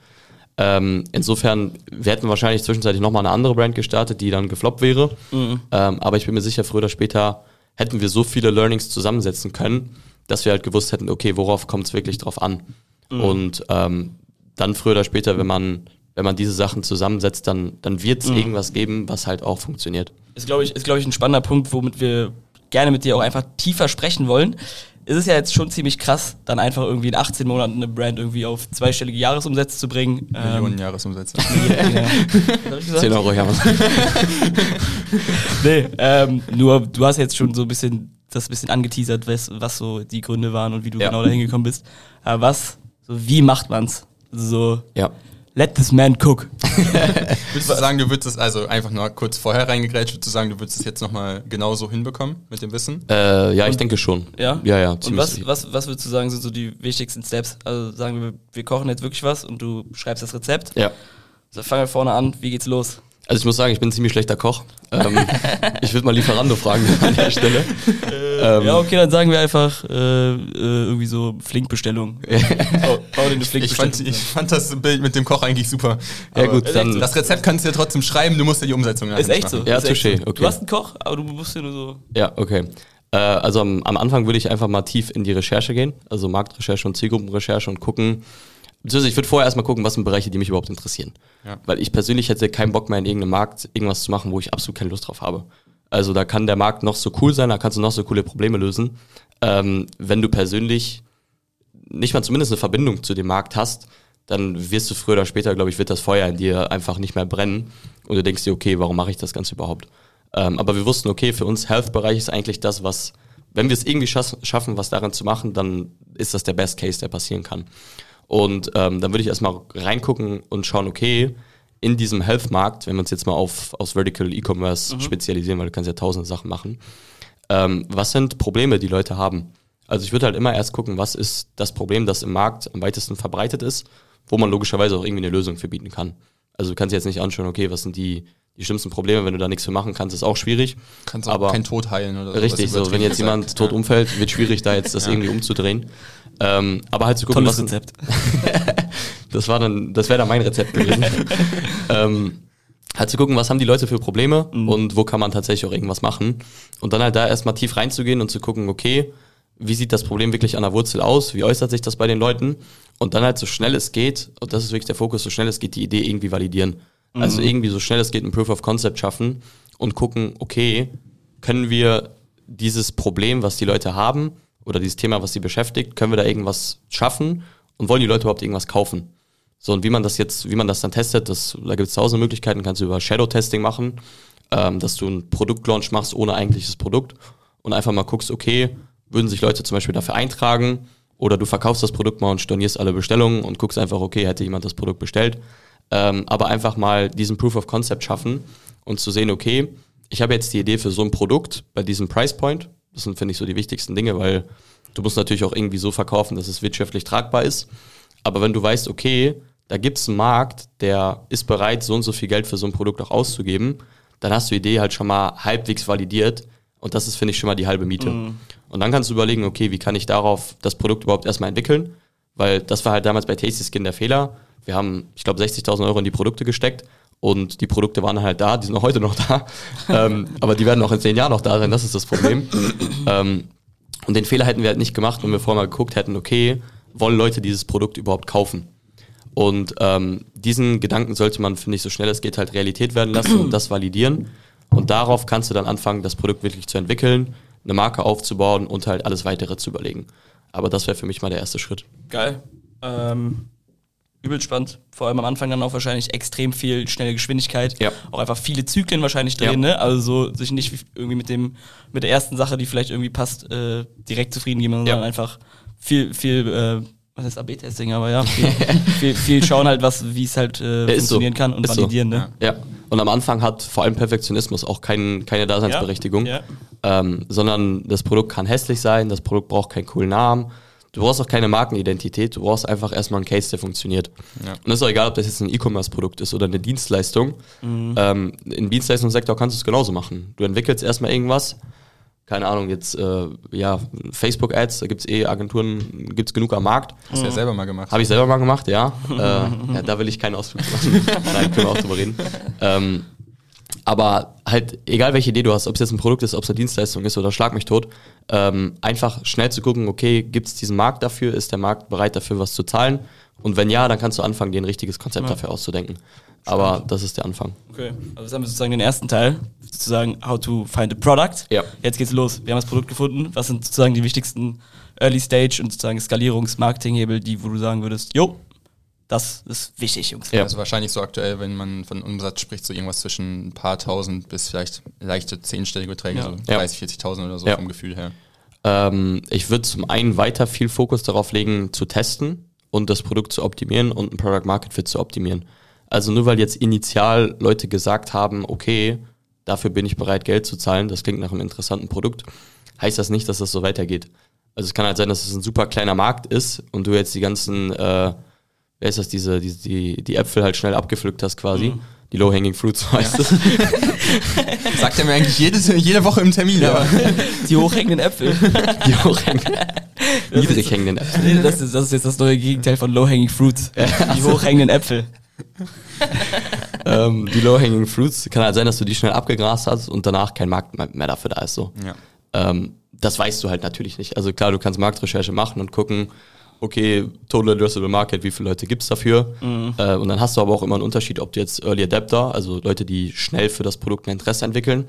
Speaker 3: Ähm, insofern, wir hätten wahrscheinlich zwischenzeitlich nochmal eine andere Brand gestartet, die dann gefloppt wäre. Ähm, aber ich bin mir sicher, früher oder später hätten wir so viele Learnings zusammensetzen können, dass wir halt gewusst hätten, okay, worauf kommt es wirklich drauf an? Und ähm, dann früher oder später, wenn man, wenn man diese Sachen zusammensetzt, dann, dann wird es irgendwas geben, was halt auch funktioniert.
Speaker 4: ist, glaube ich, ist, glaube ich, ein spannender Punkt, womit wir gerne mit dir auch einfach tiefer sprechen wollen. Es ist ja jetzt schon ziemlich krass, dann einfach irgendwie in 18 Monaten eine Brand irgendwie auf zweistellige Jahresumsätze zu bringen.
Speaker 2: Millionen Jahresumsätze.
Speaker 4: Ähm, (laughs) ja. Ich gesagt?
Speaker 3: 10 Euro, ja. (laughs)
Speaker 4: Nee, ähm, nur du hast jetzt schon so ein bisschen das ein bisschen angeteasert, was, was so die Gründe waren und wie du
Speaker 3: Ja.
Speaker 4: genau dahin gekommen bist. Aber was, so wie macht man's? So,
Speaker 3: ja.
Speaker 4: Let this man cook. (laughs)
Speaker 2: Würdest du (laughs) sagen, du würdest es, also einfach nur kurz vorher reingegrätscht, würdest du sagen, du würdest es jetzt nochmal genauso hinbekommen mit dem Wissen?
Speaker 3: Äh, ja, ich denke schon.
Speaker 4: Ja?
Speaker 3: Ja, ja,
Speaker 4: Und was, was, was würdest du sagen, sind so die wichtigsten Steps? Also sagen wir, wir kochen jetzt wirklich was und du schreibst das Rezept.
Speaker 3: Ja.
Speaker 4: So, fangen wir vorne an, wie geht's los?
Speaker 3: Also ich muss sagen, ich bin ein ziemlich schlechter Koch. Ähm, (laughs) ich würde mal Lieferando fragen (laughs) an der Stelle. Ähm,
Speaker 4: ja, okay, dann sagen wir einfach äh, äh, irgendwie so Flinkbestellung. (laughs) bau, bau dir eine
Speaker 2: Ich
Speaker 4: Flinkbestellung.
Speaker 2: fand, ich fand das Bild mit dem Koch eigentlich super.
Speaker 3: Ja,
Speaker 2: Aber
Speaker 3: gut, dann-
Speaker 4: so.
Speaker 2: Das Rezept kannst du ja trotzdem schreiben, du musst ja die Umsetzung
Speaker 4: ist echt so.
Speaker 2: machen.
Speaker 3: Ja,
Speaker 4: ist echt
Speaker 3: touché,
Speaker 4: so.
Speaker 3: okay.
Speaker 4: Du hast einen Koch, aber du musst ja nur so.
Speaker 3: Ja, okay. Äh, also am, am Anfang würde ich einfach mal tief in die Recherche gehen, also Marktrecherche und Zielgruppenrecherche und gucken, beziehungsweise ich würde vorher erstmal gucken, was sind Bereiche, die mich überhaupt interessieren.
Speaker 2: Ja.
Speaker 3: Weil ich persönlich hätte keinen Bock mehr in irgendeinem Markt irgendwas zu machen, wo ich absolut keine Lust drauf habe. Also da kann der Markt noch so cool sein, da kannst du noch so coole Probleme lösen. Ähm, wenn du persönlich nicht mal zumindest eine Verbindung zu dem Markt hast, dann wirst du früher oder später, glaube ich, wird das Feuer in dir einfach nicht mehr brennen und du denkst dir, okay, warum mache ich das Ganze überhaupt? Ähm, aber wir wussten, okay, für uns Health-Bereich ist eigentlich das, was, wenn wir es irgendwie schaffen, was darin zu machen, dann ist das der Best Case, der passieren kann. Und ähm, dann würde ich erstmal reingucken und schauen, okay, in diesem Health-Markt, wenn wir uns jetzt mal auf aus Vertical E-Commerce spezialisieren, weil du kannst ja tausend Sachen machen, ähm, was sind Probleme, die Leute haben? Also ich würde halt immer erst gucken, was ist das Problem, das im Markt am weitesten verbreitet ist, wo man logischerweise auch irgendwie eine Lösung für bieten kann. Also du kannst dir jetzt nicht anschauen, okay, was sind die, die schlimmsten Probleme, wenn du da nichts für machen kannst, ist auch schwierig.
Speaker 2: Kannst auch
Speaker 3: Aber-
Speaker 2: kein Tod heilen oder so.
Speaker 3: Richtig, so wenn jetzt jemand
Speaker 2: gesagt.
Speaker 3: tot
Speaker 2: Ja.
Speaker 3: umfällt, wird schwierig, da jetzt das (laughs) irgendwie umzudrehen. Ähm, aber halt zu gucken,
Speaker 4: Tolles
Speaker 3: was
Speaker 4: Rezept. (laughs)
Speaker 3: das war dann, das wäre dann mein Rezept gewesen. (laughs) ähm, halt zu gucken, was haben die Leute für Probleme und wo kann man tatsächlich auch irgendwas machen. Und dann halt da erstmal tief reinzugehen und zu gucken, okay, wie sieht das Problem wirklich an der Wurzel aus? Wie äußert sich das bei den Leuten? Und dann halt so schnell es geht, und das ist wirklich der Fokus, so schnell es geht, die Idee irgendwie validieren. Also irgendwie so schnell es geht ein Proof of Concept schaffen und gucken, okay, können wir dieses Problem, was die Leute haben, oder dieses Thema, was sie beschäftigt, können wir da irgendwas schaffen und wollen die Leute überhaupt irgendwas kaufen? So, und wie man das jetzt, wie man das dann testet, das, da gibt es tausende Möglichkeiten, kannst du über Shadow-Testing machen, ähm, dass du einen Produktlaunch machst ohne eigentliches Produkt und einfach mal guckst, okay, würden sich Leute zum Beispiel dafür eintragen oder du verkaufst das Produkt mal und stornierst alle Bestellungen und guckst einfach, okay, hätte jemand das Produkt bestellt. Ähm, aber einfach mal diesen Proof of Concept schaffen und zu sehen, okay, ich habe jetzt die Idee für so ein Produkt bei diesem Price Point. Das sind, finde ich, so die wichtigsten Dinge, weil du musst natürlich auch irgendwie so verkaufen, dass es wirtschaftlich tragbar ist. Aber wenn du weißt, okay, da gibt es einen Markt, der ist bereit, so und so viel Geld für so ein Produkt auch auszugeben, dann hast du die Idee halt schon mal halbwegs validiert. Und das ist, finde ich, schon mal die halbe Miete. Und dann kannst du überlegen, okay, wie kann ich darauf das Produkt überhaupt erstmal entwickeln? Weil das war halt damals bei Tasty Skin der Fehler. Wir haben, ich glaube, 60.000 Euro in die Produkte gesteckt und die Produkte waren halt da, die sind auch heute noch da. (laughs) ähm, aber die werden auch in zehn Jahren noch da sein, das ist das Problem. (laughs) ähm, und den Fehler hätten wir halt nicht gemacht, wenn wir vorher mal geguckt hätten, okay, wollen Leute dieses Produkt überhaupt kaufen? Und ähm, diesen Gedanken sollte man, finde ich, so schnell es geht, halt Realität werden lassen und das validieren. Und darauf kannst du dann anfangen, das Produkt wirklich zu entwickeln, eine Marke aufzubauen und halt alles weitere zu überlegen. Aber das wäre für mich mal der erste Schritt.
Speaker 4: Geil. Ähm, übel spannend. Vor allem am Anfang dann auch wahrscheinlich extrem viel schnelle Geschwindigkeit.
Speaker 3: Ja.
Speaker 4: Auch einfach viele Zyklen wahrscheinlich drehen,
Speaker 3: Ja.
Speaker 4: ne? Also so sich nicht wie- irgendwie mit dem, mit der ersten Sache, die vielleicht irgendwie passt, äh, direkt zufrieden geben, sondern
Speaker 3: Ja.
Speaker 4: einfach viel, viel, äh, was heißt AB-Testing, aber ja, viel, (laughs) viel, viel schauen halt, was, wie es halt äh,
Speaker 3: ist so.
Speaker 4: funktionieren kann und
Speaker 3: Ist so.
Speaker 4: validieren, ne?
Speaker 3: Ja, Und am Anfang hat vor allem Perfektionismus auch kein, keine Daseinsberechtigung,
Speaker 4: Ja,
Speaker 3: Ähm, sondern das Produkt kann hässlich sein, das Produkt braucht keinen coolen Namen. Du brauchst auch keine Markenidentität, du brauchst einfach erstmal einen Case, der funktioniert.
Speaker 2: Ja.
Speaker 3: Und es ist auch egal, ob das jetzt ein E-Commerce-Produkt ist oder eine Dienstleistung. Ähm, Im Dienstleistungssektor kannst du es genauso machen. Du entwickelst erstmal irgendwas, keine Ahnung, jetzt äh, ja, Facebook-Ads, da gibt es eh Agenturen, gibt es genug am Markt.
Speaker 2: Hast du ja selber mal gemacht.
Speaker 3: Habe ich selber mal gemacht, ja. (laughs) äh, ja. Da will ich keinen Ausflug machen. (laughs) Nein, können wir auch drüber reden. Ähm, aber halt, egal welche Idee du hast, ob es jetzt ein Produkt ist, ob es eine Dienstleistung ist oder schlag mich tot, ähm, einfach schnell zu gucken, okay, gibt es diesen Markt dafür? Ist der Markt bereit dafür, was zu zahlen? Und wenn ja, dann kannst du anfangen, dir ein richtiges Konzept
Speaker 4: Ja.
Speaker 3: dafür auszudenken. Aber das ist der Anfang.
Speaker 4: Okay, also jetzt haben wir sozusagen den ersten Teil, sozusagen how to find a product.
Speaker 3: Ja.
Speaker 4: Jetzt geht's los. Wir haben das Produkt gefunden. Was sind sozusagen die wichtigsten Early Stage und sozusagen Skalierungs-Marketing-Hebel, die, wo du sagen würdest, jo, das ist wichtig, Jungs.
Speaker 3: Ja.
Speaker 2: Also wahrscheinlich so aktuell, wenn man von Umsatz spricht, so irgendwas zwischen ein paar tausend bis vielleicht leichte zehnstellige Beträge,
Speaker 4: Ja.
Speaker 2: so
Speaker 3: Ja.
Speaker 2: 30, 40.000 oder so
Speaker 3: Ja.
Speaker 2: vom Gefühl her.
Speaker 3: Ähm, ich würde zum einen weiter viel Fokus darauf legen, zu testen und das Produkt zu optimieren und ein Product Market Fit zu optimieren. Also nur weil jetzt initial Leute gesagt haben, okay, dafür bin ich bereit, Geld zu zahlen, das klingt nach einem interessanten Produkt, heißt das nicht, dass das so weitergeht. Also es kann halt sein, dass es ein super kleiner Markt ist und du jetzt die ganzen, äh, wer ist das, diese, die, die, die Äpfel halt schnell abgepflückt hast quasi. Die Low-Hanging Fruits heißt es. (laughs)
Speaker 2: Sagt er mir eigentlich jedes, jede Woche im Termin, aber (laughs)
Speaker 4: Die hochhängenden Äpfel.
Speaker 3: Die hochhängenden, niedrig hängenden Äpfel.
Speaker 4: Das, ist, das ist jetzt das neue Gegenteil von Low-Hanging Fruits. Die hochhängenden Äpfel. (laughs)
Speaker 3: ähm, die Low-Hanging Fruits, kann halt sein, dass du die schnell abgegrast hast und danach kein Markt mehr- dafür da ist. So.
Speaker 2: ja.
Speaker 3: Ähm, das weißt du halt natürlich nicht. Also klar, du kannst Marktrecherche machen und gucken, okay, Total Addressable Market, wie viele Leute gibt's dafür? Äh, und dann hast du aber auch immer einen Unterschied, ob du jetzt Early Adapter, also Leute, die schnell für das Produkt ein Interesse entwickeln,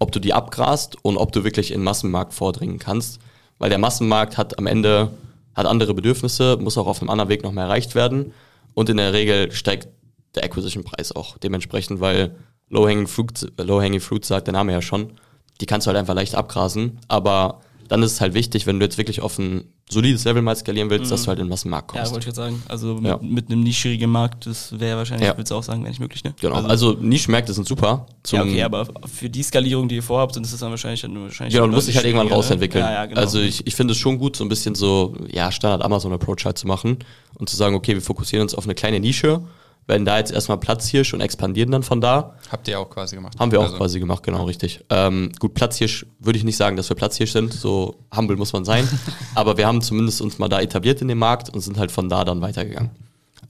Speaker 3: ob du die abgrast und ob du wirklich in den Massenmarkt vordringen kannst. Weil der Massenmarkt hat am Ende hat andere Bedürfnisse, muss auch auf einem anderen Weg noch mehr erreicht werden. Und in der Regel steigt der Acquisition-Preis auch dementsprechend, weil Low-Hanging Fruit, Low-Hanging Fruit sagt der Name ja schon, die kannst du halt einfach leicht abgrasen, aber dann ist es halt wichtig, wenn du jetzt wirklich auf ein solides Level mal skalieren willst, dass du halt in Massenmarkt
Speaker 4: Ja,
Speaker 3: kommst.
Speaker 4: wollte ich gerade sagen. Also
Speaker 3: Ja.
Speaker 4: mit, mit einem nischigen Markt, das wäre wahrscheinlich,
Speaker 3: Ja.
Speaker 4: würdest du auch sagen, wäre nicht möglich, ne?
Speaker 3: genau, also, Nischenmärkte sind super.
Speaker 4: Ja, okay, aber für die Skalierung, die ihr vorhabt, sind es dann wahrscheinlich dann wahrscheinlich.
Speaker 3: Genau, du musst dich halt irgendwann
Speaker 4: ne?
Speaker 3: rausentwickeln.
Speaker 4: Ja, ja, genau.
Speaker 3: Also ich, ich finde es schon gut, so ein bisschen so, ja, Standard-Amazon-Approach halt zu machen und zu sagen, okay, wir fokussieren uns auf eine kleine Nische, werden da jetzt erstmal Platzhirsch und expandieren dann von da.
Speaker 2: Habt ihr auch quasi gemacht.
Speaker 3: Haben wir auch
Speaker 2: Also,
Speaker 3: quasi gemacht, genau, richtig. Ähm, gut, Platzhirsch würde ich nicht sagen, dass wir Platzhirsch sind, so humble muss man sein. (laughs) aber wir haben zumindest uns mal da etabliert in dem Markt und sind halt von da dann weitergegangen.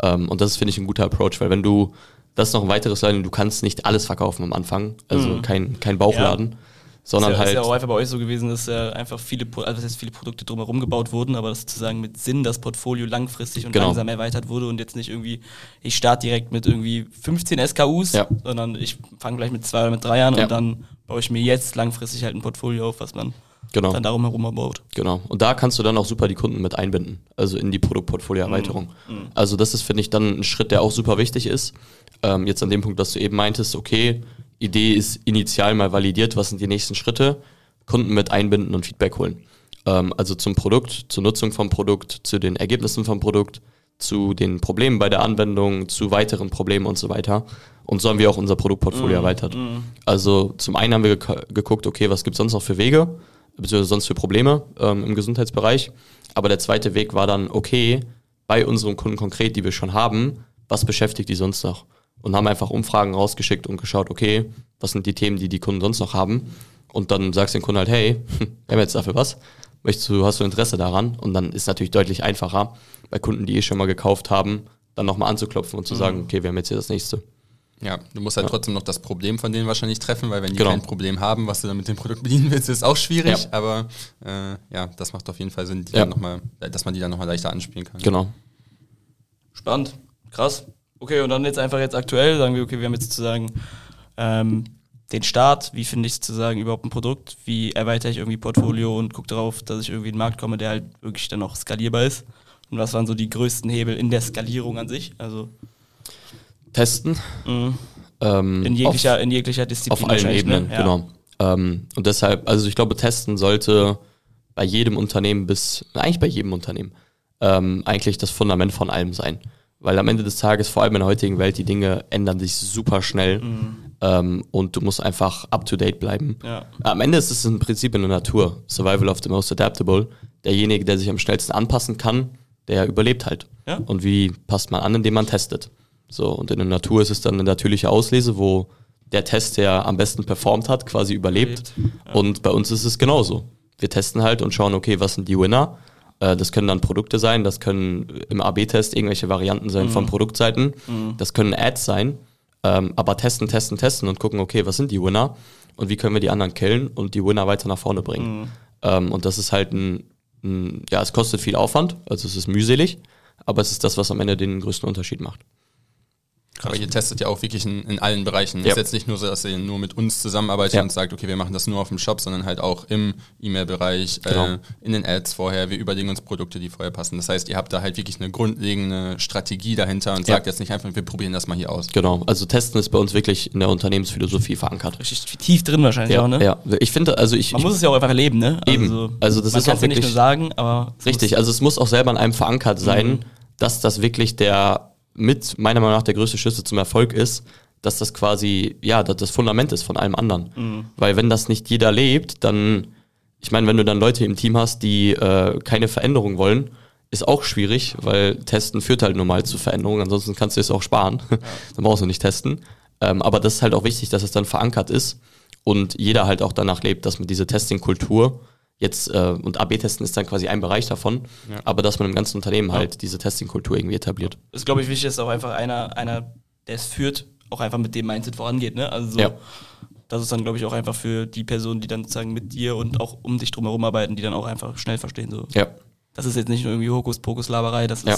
Speaker 3: Ähm, und das ist, finde ich, ein guter Approach, weil wenn du, das ist noch ein weiteres Learning, du kannst nicht alles verkaufen am Anfang, also kein, kein Bauchladen, sondern
Speaker 4: ist ja,
Speaker 3: halt.
Speaker 4: ist ja auch einfach bei euch so gewesen, dass ja einfach viele, also das heißt, viele Produkte drumherum gebaut wurden, aber dass sozusagen mit Sinn das Portfolio langfristig und
Speaker 3: Genau.
Speaker 4: langsam erweitert wurde und jetzt nicht irgendwie, ich starte direkt mit irgendwie 15 SKUs,
Speaker 3: Ja.
Speaker 4: sondern ich fange gleich mit zwei oder mit drei an
Speaker 3: Ja.
Speaker 4: und dann baue ich mir jetzt langfristig halt ein Portfolio auf, was man
Speaker 3: Genau.
Speaker 4: dann darum herum baut.
Speaker 3: Genau. Und da kannst du dann auch super die Kunden mit einbinden, also in die Produktportfolio-Erweiterung. Also das ist, finde ich, dann ein Schritt, der auch super wichtig ist. Ähm, jetzt an dem Punkt, dass du eben meintest, okay, Idee ist initial mal validiert, was sind die nächsten Schritte? Kunden mit einbinden und Feedback holen. Ähm, also zum Produkt, zur Nutzung vom Produkt, zu den Ergebnissen vom Produkt, zu den Problemen bei der Anwendung, zu weiteren Problemen und so weiter. Und so haben wir auch unser Produktportfolio erweitert. Also zum einen haben wir gek- geguckt, okay, was gibt es sonst noch für Wege, beziehungsweise sonst für Probleme ähm, im Gesundheitsbereich. Aber der zweite Weg war dann, okay, bei unseren Kunden konkret, die wir schon haben, was beschäftigt die sonst noch? Und haben einfach Umfragen rausgeschickt und geschaut, okay, was sind die Themen, die die Kunden sonst noch haben? Und dann sagst du den Kunden halt, hey, (laughs) wir haben jetzt dafür was. Möchtest du, hast du Interesse daran? Und dann ist natürlich deutlich einfacher, bei Kunden, die eh schon mal gekauft haben, dann nochmal anzuklopfen und zu sagen, okay, wir haben jetzt hier das nächste.
Speaker 2: Ja, du musst halt trotzdem noch das Problem von denen wahrscheinlich treffen, weil wenn die
Speaker 3: Genau.
Speaker 2: kein Problem haben, was du dann mit dem Produkt bedienen willst, ist auch schwierig.
Speaker 3: Ja.
Speaker 2: Aber äh, ja, das macht auf jeden Fall Sinn, die
Speaker 3: Ja.
Speaker 2: dann noch mal, dass man die dann nochmal leichter anspielen kann.
Speaker 3: Genau.
Speaker 4: Spannend, krass. Okay, und dann jetzt einfach jetzt aktuell, sagen wir, okay, wir haben jetzt sozusagen ähm, den Start, wie finde ich sozusagen überhaupt ein Produkt, wie erweitere ich irgendwie Portfolio und gucke darauf, dass ich irgendwie in den Markt komme, der halt wirklich dann auch skalierbar ist. Und was waren so die größten Hebel in der Skalierung an sich? Also
Speaker 3: Testen.
Speaker 4: mh,
Speaker 3: Ähm,
Speaker 4: in jeglicher, in jeglicher
Speaker 3: auf,
Speaker 4: Disziplin.
Speaker 3: auf allen
Speaker 4: wahrscheinlich,
Speaker 3: Ebenen,
Speaker 4: ne? Ja.
Speaker 3: genau. Ähm, und deshalb, also ich glaube, Testen sollte bei jedem Unternehmen bis, eigentlich bei jedem Unternehmen, ähm, eigentlich das Fundament von allem sein. Weil am Ende des Tages, vor allem in der heutigen Welt, die Dinge ändern sich super schnell.
Speaker 4: Mhm.
Speaker 3: Ähm, und du musst einfach up to date bleiben.
Speaker 4: Ja.
Speaker 3: Am Ende ist es im Prinzip in der Natur. Survival of the most adaptable. Derjenige, der sich am schnellsten anpassen kann, der überlebt halt.
Speaker 4: Ja.
Speaker 3: Und wie passt man an, indem man testet? So, und in der Natur ist es dann eine natürliche Auslese, wo der Test, der am besten performt hat, quasi überlebt.
Speaker 4: Überlebt,
Speaker 3: Und bei uns ist es genauso. Wir testen halt und schauen, okay, was sind die Winner? Äh, Das können dann Produkte sein, das können im AB-Test irgendwelche Varianten sein von Produktseiten, das können Ads sein, ähm, aber testen, testen, testen und gucken, okay, was sind die Winner und wie können wir die anderen killen und die Winner weiter nach vorne bringen. Ähm, und das ist halt ein, ein, ja, es kostet viel Aufwand, also es ist mühselig, aber es ist das, was am Ende den größten Unterschied macht.
Speaker 2: Aber ihr testet ja auch wirklich in, in allen Bereichen. Es
Speaker 3: Ja.
Speaker 2: ist jetzt nicht nur so, dass ihr nur mit uns zusammenarbeitet
Speaker 3: Ja.
Speaker 2: und sagt, okay, wir machen das nur auf dem Shop, sondern halt auch im E-Mail-Bereich,
Speaker 3: Genau.
Speaker 2: äh, in den Ads vorher. Wir überlegen uns Produkte, die vorher passen. Das heißt, ihr habt da halt wirklich eine grundlegende Strategie dahinter und
Speaker 3: Ja.
Speaker 2: sagt jetzt nicht einfach, wir probieren das mal hier aus.
Speaker 3: Genau, also Testen ist bei uns wirklich in der Unternehmensphilosophie verankert.
Speaker 4: Richtig tief drin wahrscheinlich
Speaker 3: Ja,
Speaker 4: auch, ne?
Speaker 3: ja. ich finde, also ich,
Speaker 4: Man
Speaker 3: ich
Speaker 4: muss es ja auch einfach erleben, ne?
Speaker 3: Eben. Also das
Speaker 4: man
Speaker 3: ist auch
Speaker 4: ja nicht
Speaker 3: wirklich-
Speaker 4: nur sagen, aber
Speaker 3: Richtig, also es muss auch selber in einem verankert sein, dass das wirklich der mit meiner Meinung nach der größte Schlüssel zum Erfolg ist, dass das quasi ja das Fundament ist von allem anderen. Weil wenn das nicht jeder lebt, dann ich meine, wenn du dann Leute im Team hast, die äh, keine Veränderung wollen, ist auch schwierig, weil Testen führt halt normal zu Veränderungen. Ansonsten kannst du es auch sparen. (laughs) dann brauchst du nicht testen. Ähm, aber das ist halt auch wichtig, dass es dann verankert ist und jeder halt auch danach lebt, dass man diese Testing-Kultur jetzt, äh, und AB-Testen ist dann quasi ein Bereich davon, aber dass man im ganzen Unternehmen halt diese Testing-Kultur irgendwie etabliert.
Speaker 4: ist, glaube ich, wichtig, dass auch einfach einer, einer, der es führt, auch einfach mit dem Mindset vorangeht, ne? Also so,
Speaker 3: Ja.
Speaker 4: das ist dann, glaube ich, auch einfach für die Personen, die dann sozusagen mit dir und auch um dich drumherum arbeiten, die dann auch einfach schnell verstehen. So.
Speaker 3: Ja,
Speaker 4: Das ist jetzt nicht nur irgendwie Hokuspokus-Laberei, das ist,
Speaker 3: Ja.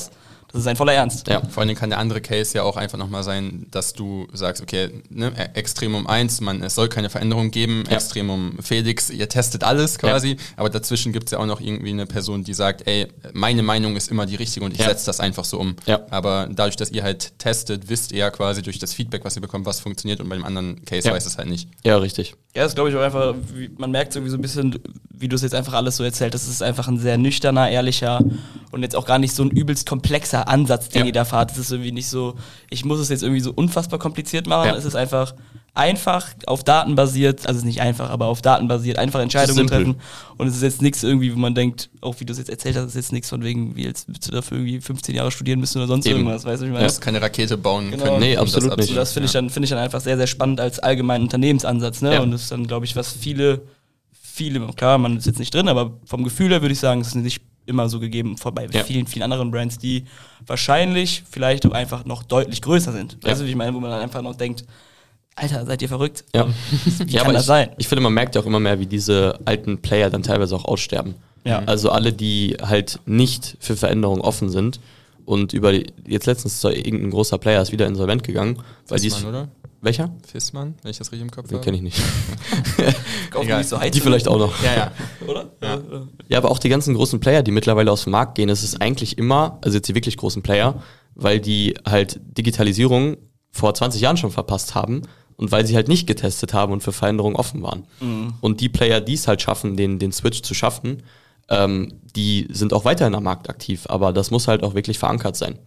Speaker 4: Das ist ein voller Ernst.
Speaker 3: ja.
Speaker 2: Vor allen Dingen kann der andere Case ja auch einfach nochmal sein, dass du sagst, okay, ne, Extremum 1, man, es soll keine Veränderung geben,
Speaker 3: Ja.
Speaker 2: Extremum Felix, ihr testet alles quasi, aber dazwischen gibt es ja auch noch irgendwie eine Person, die sagt, ey, meine Meinung ist immer die richtige und ich
Speaker 3: Ja.
Speaker 2: setze das einfach so um.
Speaker 3: Ja.
Speaker 2: Aber dadurch, dass ihr halt testet, wisst ihr ja quasi durch das Feedback, was ihr bekommt, was funktioniert und bei dem anderen Case
Speaker 3: Ja.
Speaker 2: weiß es halt nicht.
Speaker 3: Ja, richtig.
Speaker 4: Ja, das glaube ich auch einfach, wie, man merkt irgendwie so ein bisschen, wie du es jetzt einfach alles so erzählt hast, es ist einfach ein sehr nüchterner, ehrlicher und jetzt auch gar nicht so ein übelst komplexer Ansatz, den
Speaker 3: Ja.
Speaker 4: ihr da fahrt. Es ist irgendwie nicht so, ich muss es jetzt irgendwie so unfassbar kompliziert machen.
Speaker 3: Ja.
Speaker 4: Es ist einfach einfach auf Daten basiert, also es ist nicht einfach, aber auf Daten basiert, einfach Entscheidungen
Speaker 3: simpel.
Speaker 4: treffen. Und es ist jetzt nichts irgendwie, wo man denkt, auch wie du es jetzt erzählt hast, ist jetzt nichts von wegen, wie jetzt willst du dafür irgendwie 15 Jahre studieren müssen oder sonst
Speaker 3: Eben.
Speaker 4: irgendwas, weißt du, ich
Speaker 2: Du
Speaker 4: meine?
Speaker 2: musst keine Rakete bauen
Speaker 4: Genau.
Speaker 2: können.
Speaker 3: Nee, absolut
Speaker 2: das
Speaker 3: nicht.
Speaker 4: Und das finde ich, dann finde ich dann einfach sehr, sehr spannend als allgemeinen Unternehmensansatz. Ne?
Speaker 3: Ja.
Speaker 4: Und das ist dann, glaube ich, was viele, viele, klar, man ist jetzt nicht drin, aber vom Gefühl her würde ich sagen, es ist nicht immer so gegeben vor bei
Speaker 3: Ja.
Speaker 4: vielen, vielen anderen Brands, die wahrscheinlich vielleicht auch einfach noch deutlich größer sind.
Speaker 3: Ja.
Speaker 4: Weißt du, wie ich meine, wo man dann einfach noch denkt, Alter, seid ihr verrückt?
Speaker 3: Ja.
Speaker 4: Wie
Speaker 3: ja,
Speaker 4: kann
Speaker 3: aber
Speaker 4: das
Speaker 3: ich,
Speaker 4: sein?
Speaker 3: Ich finde, man merkt ja auch immer mehr, wie diese alten Player dann teilweise auch aussterben.
Speaker 4: Ja.
Speaker 3: Also alle, die halt nicht für Veränderungen offen sind und über die, jetzt letztens ist irgendein großer Player ist wieder insolvent gegangen, weil die
Speaker 2: oder?
Speaker 3: Welcher?
Speaker 2: Fissmann, wenn ich das richtig im Kopf
Speaker 3: Den
Speaker 2: habe.
Speaker 3: kenne ich nicht. (laughs)
Speaker 4: Auch
Speaker 2: Egal.
Speaker 4: nicht so
Speaker 3: Die vielleicht auch noch.
Speaker 2: Ja, ja.
Speaker 4: oder?
Speaker 2: Ja.
Speaker 3: Ja, aber auch die ganzen großen Player, die mittlerweile aus dem Markt gehen, es ist eigentlich immer, also jetzt die wirklich großen Player, weil die halt Digitalisierung vor 20 Jahren schon verpasst haben und weil sie halt nicht getestet haben und für Veränderungen offen waren. Und die Player, die es halt schaffen, den, den Switch zu schaffen, ähm, die sind auch weiterhin am Markt aktiv, aber das muss halt auch wirklich verankert sein.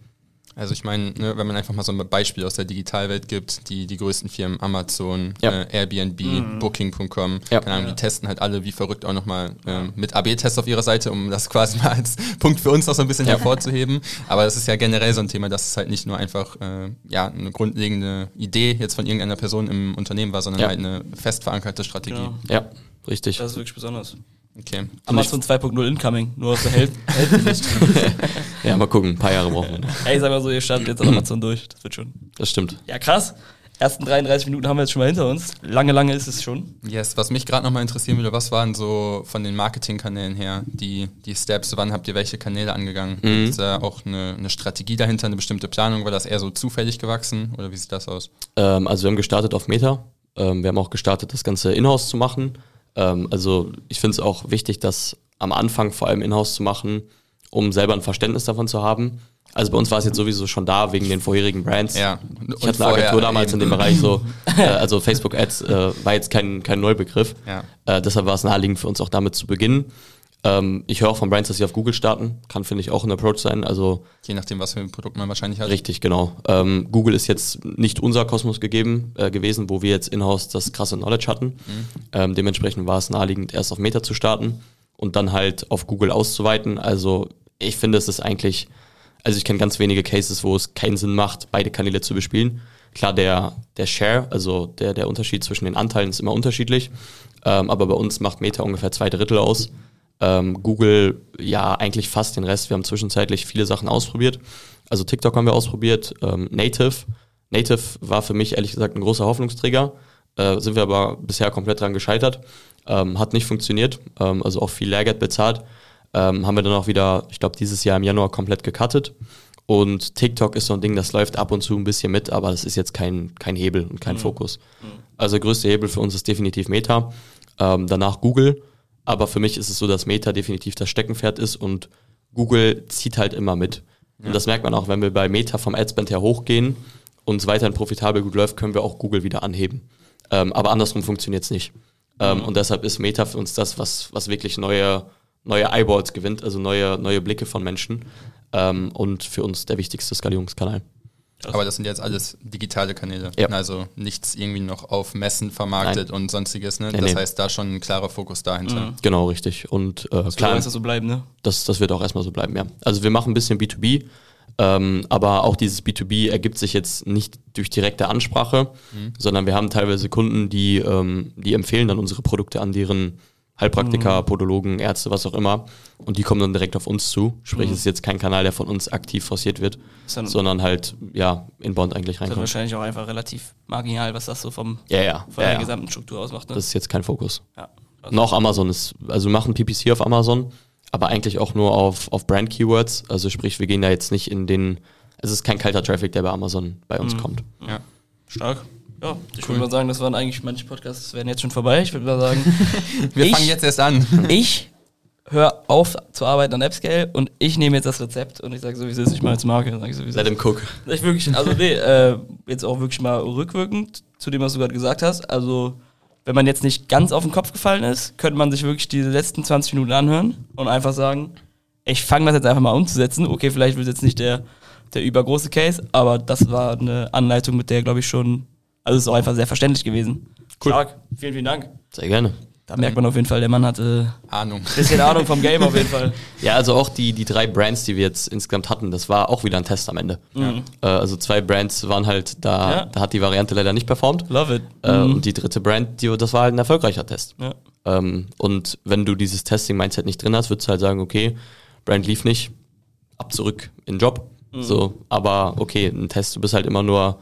Speaker 2: Also ich meine, ne, wenn man einfach mal so ein Beispiel aus der Digitalwelt gibt, die, die größten Firmen Amazon,
Speaker 3: Ja.
Speaker 2: äh, Airbnb, Booking.com,
Speaker 3: Ja.
Speaker 2: keine Ahnung, die testen halt alle wie verrückt auch nochmal ähm, mit AB-Tests auf ihrer Seite, um das (laughs) quasi mal als Punkt für uns noch so ein bisschen hervorzuheben. Aber das ist ja generell so ein Thema, dass es halt nicht nur einfach äh, ja, eine grundlegende Idee jetzt von irgendeiner Person im Unternehmen war, sondern
Speaker 3: Ja.
Speaker 2: halt eine fest verankerte Strategie.
Speaker 4: Genau.
Speaker 3: Ja, richtig.
Speaker 4: Das ist wirklich besonders.
Speaker 2: Okay.
Speaker 4: Amazon 2.0 Incoming, nur aus der Hel Hälfte. (laughs) (laughs)
Speaker 3: Ja, mal gucken, ein paar Jahre brauchen wir.
Speaker 4: Ey, sag mal so, ihr startet jetzt an Amazon durch. Das wird schon.
Speaker 3: Das stimmt.
Speaker 4: Ja, krass. Ersten 33 Minuten haben wir jetzt schon mal hinter uns. Lange, lange ist es schon.
Speaker 2: Yes, was mich gerade nochmal interessieren würde, was waren so von den Marketingkanälen her die, die Steps? Wann habt ihr welche Kanäle angegangen?
Speaker 3: Mhm.
Speaker 2: Es da auch eine, eine Strategie dahinter, eine bestimmte Planung? War das eher so zufällig gewachsen oder wie sieht das aus?
Speaker 3: Ähm, also wir haben gestartet auf Meta. Ähm, wir haben auch gestartet, das Ganze in-house zu machen. Ähm, also ich finde es auch wichtig, das am Anfang vor allem in-house zu machen, um selber ein Verständnis davon zu haben. Also bei uns war es jetzt sowieso schon da wegen den vorherigen Brands.
Speaker 2: Ja,
Speaker 3: Ich hatte eine Agentur damals in dem Bereich so, (laughs) äh, also Facebook Ads äh, war jetzt kein, kein Neubegriff.
Speaker 2: Ja.
Speaker 3: Äh, deshalb war es naheliegend für uns auch damit zu beginnen. Ähm, ich höre auch von Brands, dass sie auf Google starten. Kann, finde ich, auch ein Approach sein. Also
Speaker 2: Je nachdem, was für ein Produkt man wahrscheinlich hat.
Speaker 3: richtig, genau. Ähm, Google ist jetzt nicht unser Kosmos gegeben äh, gewesen, wo wir jetzt in-house das krasse Knowledge hatten. Ähm, dementsprechend war es naheliegend, erst auf Meta zu starten und dann halt auf Google auszuweiten. Also ich finde, es ist eigentlich, also ich kenne ganz wenige Cases, wo es keinen Sinn macht, beide Kanäle zu bespielen. Klar, der, der Share, also der, der Unterschied zwischen den Anteilen ist immer unterschiedlich. Ähm, aber bei uns macht Meta ungefähr zwei Drittel aus. Ähm, Google ja eigentlich fast den Rest. Wir haben zwischenzeitlich viele Sachen ausprobiert. Also TikTok haben wir ausprobiert, ähm, Native. Native war für mich ehrlich gesagt ein großer Hoffnungsträger. Äh, sind wir aber bisher komplett dran gescheitert. Ähm, hat nicht funktioniert. Ähm, also auch viel Lehrgeld bezahlt. Ähm, haben wir dann auch wieder, ich glaube, dieses Jahr im Januar komplett gecuttet. Und TikTok ist so ein Ding, das läuft ab und zu ein bisschen mit, aber das ist jetzt kein, kein Hebel und kein Fokus. Also der größte Hebel für uns ist definitiv Meta, ähm, danach Google. Aber für mich ist es so, dass Meta definitiv das Steckenpferd ist und Google zieht halt immer mit. Und das merkt man auch, wenn wir bei Meta vom Adspend her hochgehen und es weiterhin profitabel gut läuft, können wir auch Google wieder anheben. Ähm, aber andersrum funktioniert es nicht. Ähm, Und deshalb ist Meta für uns das, was, was wirklich neue, neue Eyeballs gewinnt, also neue, neue Blicke von Menschen. Ähm, und für uns der wichtigste Skalierungskanal.
Speaker 2: Aber das sind jetzt alles digitale Kanäle.
Speaker 3: Ja.
Speaker 2: Also nichts irgendwie noch auf Messen vermarktet und sonstiges. Ne?
Speaker 3: Nee,
Speaker 2: das
Speaker 3: nee.
Speaker 2: heißt, da schon ein klarer Fokus dahinter.
Speaker 3: Genau, richtig. Und äh,
Speaker 4: Klar,
Speaker 3: klar,
Speaker 4: ist das so bleiben, ne?
Speaker 3: das, das wird auch erstmal so bleiben, ja. Also wir machen ein bisschen B2B, ähm, aber auch dieses B2B ergibt sich jetzt nicht durch direkte Ansprache, sondern wir haben teilweise Kunden, die, ähm, die empfehlen dann unsere Produkte an deren Heilpraktiker, Podologen, Ärzte, was auch immer. Und die kommen dann direkt auf uns zu. Sprich, es ist jetzt kein Kanal, der von uns aktiv forciert wird,
Speaker 4: Ist
Speaker 3: sondern halt, ja, inbound eigentlich
Speaker 4: ist dann
Speaker 3: reinkommt.
Speaker 4: wahrscheinlich auch einfach relativ marginal, was das so vom,
Speaker 3: Ja, ja.
Speaker 4: von
Speaker 3: ja,
Speaker 4: der gesamten Struktur ausmacht, ne?
Speaker 3: Das ist jetzt kein Fokus.
Speaker 4: ja. Also,
Speaker 3: Noch Amazon ist, also wir machen PPC auf Amazon, aber eigentlich auch nur auf, auf Brand-Keywords. Also sprich, wir gehen da jetzt nicht in den, es ist kein kalter Traffic, der bei Amazon bei uns kommt.
Speaker 2: Ja.
Speaker 4: stark. Ja, ich
Speaker 2: Cool.
Speaker 4: würde mal sagen, das waren eigentlich manche Podcasts werden jetzt schon vorbei. Ich würde mal sagen, (laughs)
Speaker 2: Wir
Speaker 4: Ich-
Speaker 2: fangen jetzt erst an. (laughs)
Speaker 4: ich höre auf zu arbeiten an AppScale und ich nehme jetzt das Rezept und ich sage so, wie es ist. Ich mache jetzt Marke. Sag ich so, wie
Speaker 3: Let him cook.
Speaker 4: Ich wirklich, also nee, (laughs) äh, jetzt auch wirklich mal rückwirkend zu dem, was du gerade gesagt hast. Also, wenn man jetzt nicht ganz auf den Kopf gefallen ist, könnte man sich wirklich diese letzten 20 Minuten anhören und einfach sagen, ich fange das jetzt einfach mal umzusetzen. Okay, vielleicht wird es jetzt nicht der, der übergroße Case, aber das war eine Anleitung, mit der, glaube ich, schon, also es ist auch einfach sehr verständlich gewesen.
Speaker 3: Cool.
Speaker 4: Stark, vielen, vielen Dank.
Speaker 3: Sehr gerne.
Speaker 4: Da merkt man auf jeden Fall, der Mann hat äh,
Speaker 2: Ahnung.
Speaker 4: bisschen Ahnung vom Game auf jeden Fall. (laughs)
Speaker 3: Ja, also auch die, die drei Brands, die wir jetzt insgesamt hatten, das war auch wieder ein Test am Ende. Äh, also zwei Brands waren halt da,
Speaker 4: Ja.
Speaker 3: da hat die Variante leider nicht performt.
Speaker 4: Love it.
Speaker 3: Äh, Und die dritte Brand, die, das war halt ein erfolgreicher Test.
Speaker 4: Ja.
Speaker 3: Ähm, und wenn du dieses Testing-Mindset nicht drin hast, würdest du halt sagen, okay, Brand lief nicht, ab zurück in den Job. So, aber okay, ein Test, du bist halt immer nur.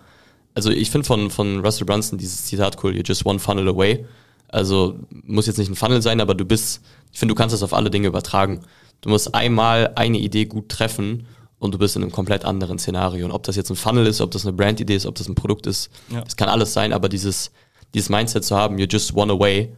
Speaker 3: Also ich finde von, von Russell Brunson dieses Zitat cool, you're just one funnel away. Also muss jetzt nicht ein Funnel sein, aber du bist, ich finde, du kannst das auf alle Dinge übertragen. Du musst einmal eine Idee gut treffen und du bist in einem komplett anderen Szenario. Und ob das jetzt ein Funnel ist, ob das eine Brandidee ist, ob das ein Produkt ist,
Speaker 4: Ja.
Speaker 3: das kann alles sein, aber dieses, dieses Mindset zu haben, you're just one away,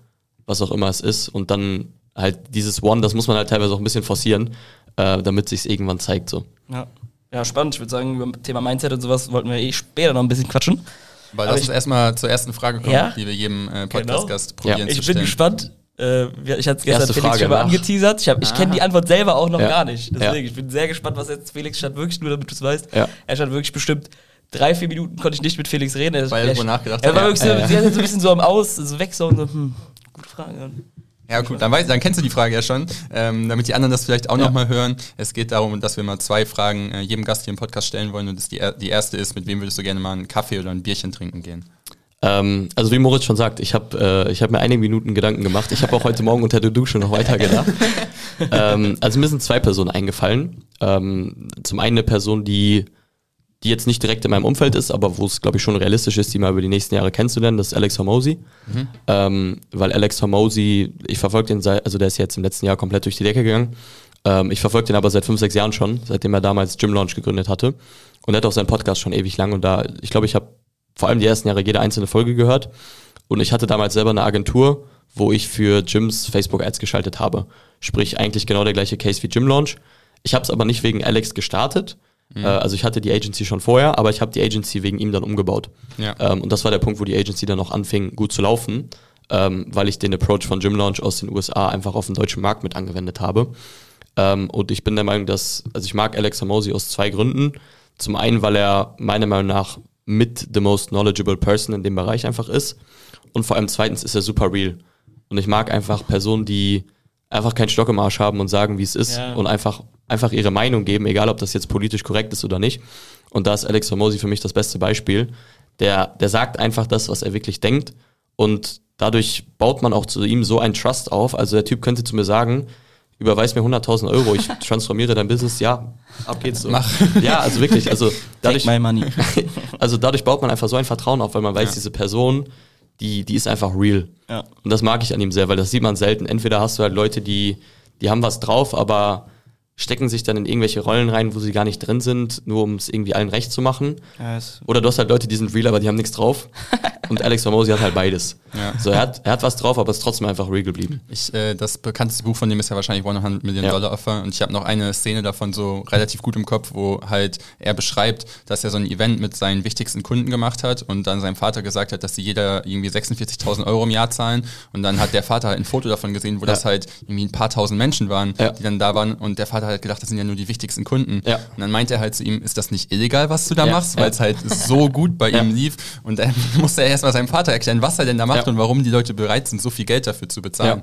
Speaker 3: was auch immer es ist, und dann halt dieses One, das muss man halt teilweise auch ein bisschen forcieren, äh, damit sich irgendwann zeigt. So.
Speaker 4: Ja. Ja, spannend. Ich würde sagen, über das Thema Mindset und sowas wollten wir eh später noch ein bisschen quatschen.
Speaker 2: Weil
Speaker 4: Aber
Speaker 2: lass
Speaker 4: ich-
Speaker 2: uns erstmal zur ersten Frage kommen,
Speaker 4: Ja?
Speaker 2: die wir jedem äh,
Speaker 4: Genau.
Speaker 2: Podcast-Gast probieren
Speaker 3: Ja.
Speaker 2: zu
Speaker 4: Ich bin
Speaker 2: stellen.
Speaker 4: gespannt. Äh, ich hatte es gestern
Speaker 3: Erste
Speaker 4: Felix
Speaker 3: Frage
Speaker 4: schon mal
Speaker 3: nach.
Speaker 4: angeteasert. Ich, hab- ich kenne die Antwort selber auch noch
Speaker 3: Ja.
Speaker 4: gar nicht. Deswegen,
Speaker 3: Ja.
Speaker 4: ich bin sehr gespannt, was jetzt Felix stand wirklich nur, damit du es weißt.
Speaker 3: Ja.
Speaker 4: Er stand wirklich bestimmt drei, vier Minuten konnte ich nicht mit Felix reden. Er,
Speaker 2: Weil er
Speaker 4: er,
Speaker 2: nachgedacht
Speaker 4: er
Speaker 2: hat.
Speaker 4: war
Speaker 2: Ja.
Speaker 4: wirklich so, so ein bisschen so am Aus, so weg so und so, hm, gute Frage.
Speaker 2: Ja, gut, dann, weiß, dann kennst du die Frage ja schon. Ähm, damit die anderen das vielleicht auch noch mal hören. Es geht darum, dass wir mal zwei Fragen äh, jedem Gast hier im Podcast stellen wollen. Und das die, die erste ist, mit wem würdest du gerne mal einen Kaffee oder ein Bierchen trinken gehen?
Speaker 3: Ähm, also wie Moritz schon sagt, ich habe äh, ich hab mir einige Minuten Gedanken gemacht. Ich habe auch heute Morgen unter der Dusche noch weiter gedacht. (laughs) ähm, also mir sind zwei Personen eingefallen. Ähm, zum einen eine Person, die, die jetzt nicht direkt in meinem Umfeld ist, aber wo es, glaube ich, schon realistisch ist, die mal über die nächsten Jahre kennenzulernen, das ist Alex Hormozy. Ähm, weil Alex Hormozy, ich verfolge den, seit, also der ist jetzt im letzten Jahr komplett durch die Decke gegangen. Ähm, ich verfolge den aber seit fünf, sechs Jahren schon, seitdem er damals Gym Launch gegründet hatte. Und er hat auch seinen Podcast schon ewig lang und da, ich glaube, ich habe vor allem die ersten Jahre jede einzelne Folge gehört. Und ich hatte damals selber eine Agentur, wo ich für Gyms Facebook-Ads geschaltet habe. Sprich, eigentlich genau der gleiche Case wie Gym Launch. Ich habe es aber nicht wegen Alex gestartet. Äh, also ich hatte die Agency schon vorher, aber ich habe die Agency wegen ihm dann umgebaut.
Speaker 2: Ja.
Speaker 3: Ähm, und das war der Punkt, wo die Agency dann auch anfing, gut zu laufen. ähm, weil ich den Approach von Gym Launch aus den USA einfach auf den deutschen Markt mit angewendet habe. Ähm, und ich bin der Meinung, dass, also ich mag Alex Hormozy aus zwei Gründen. Zum einen, weil er meiner Meinung nach mit the most knowledgeable person in dem Bereich einfach ist. Und vor allem zweitens ist er super real. Und ich mag einfach Personen, die einfach keinen Stock im Arsch haben und sagen, wie es ist
Speaker 4: Ja.
Speaker 3: und einfach, einfach ihre Meinung geben, egal ob das jetzt politisch korrekt ist oder nicht. Und da ist Alex Hormozy für mich das beste Beispiel. Der, der sagt einfach das, was er wirklich denkt und dadurch baut man auch zu ihm so einen Trust auf. Also der Typ könnte zu mir sagen, überweis mir 100.000 Euro, ich (laughs) transformiere dein Business, ja, ab geht's so.
Speaker 2: Mach.
Speaker 3: Ja, also wirklich, also dadurch,
Speaker 4: Take my money. (laughs)
Speaker 3: also dadurch baut man einfach so ein Vertrauen auf, weil man weiß,
Speaker 2: Ja.
Speaker 3: diese Person, die, die ist einfach real.
Speaker 4: Ja.
Speaker 3: Und das mag ich an ihm sehr, weil das sieht man selten. Entweder hast du halt Leute, die, die haben was drauf, aber stecken sich dann in irgendwelche Rollen rein, wo sie gar nicht drin sind, nur um es irgendwie allen recht zu machen.
Speaker 4: Ja,
Speaker 3: Oder du hast halt Leute, die sind real, aber die haben nichts drauf. (laughs) Und Alex Hormozy hat halt beides.
Speaker 2: Ja.
Speaker 3: So, er hat, er hat was drauf, aber ist trotzdem einfach real geblieben.
Speaker 2: Ich, äh, das bekannteste Buch von dem ist ja wahrscheinlich 100 Million
Speaker 3: Ja.
Speaker 2: Dollar Offer und ich habe noch eine Szene davon so relativ gut im Kopf, wo halt er beschreibt, dass er so ein Event mit seinen wichtigsten Kunden gemacht hat und dann seinem Vater gesagt hat, dass sie jeder irgendwie 46.000 Euro im Jahr zahlen und dann hat der Vater halt ein Foto davon gesehen, wo das halt irgendwie ein paar tausend Menschen waren,
Speaker 3: Ja.
Speaker 2: die dann da waren und der Vater hat gedacht, das sind ja nur die wichtigsten Kunden.
Speaker 3: Ja.
Speaker 2: Und dann meinte er halt zu ihm, ist das nicht illegal, was du da
Speaker 3: Ja.
Speaker 2: machst, weil es halt so gut bei (laughs) ihm lief und dann (laughs) musste er erstmal seinem Vater erklären, was er denn da macht und warum die Leute bereit sind, so viel Geld dafür zu bezahlen.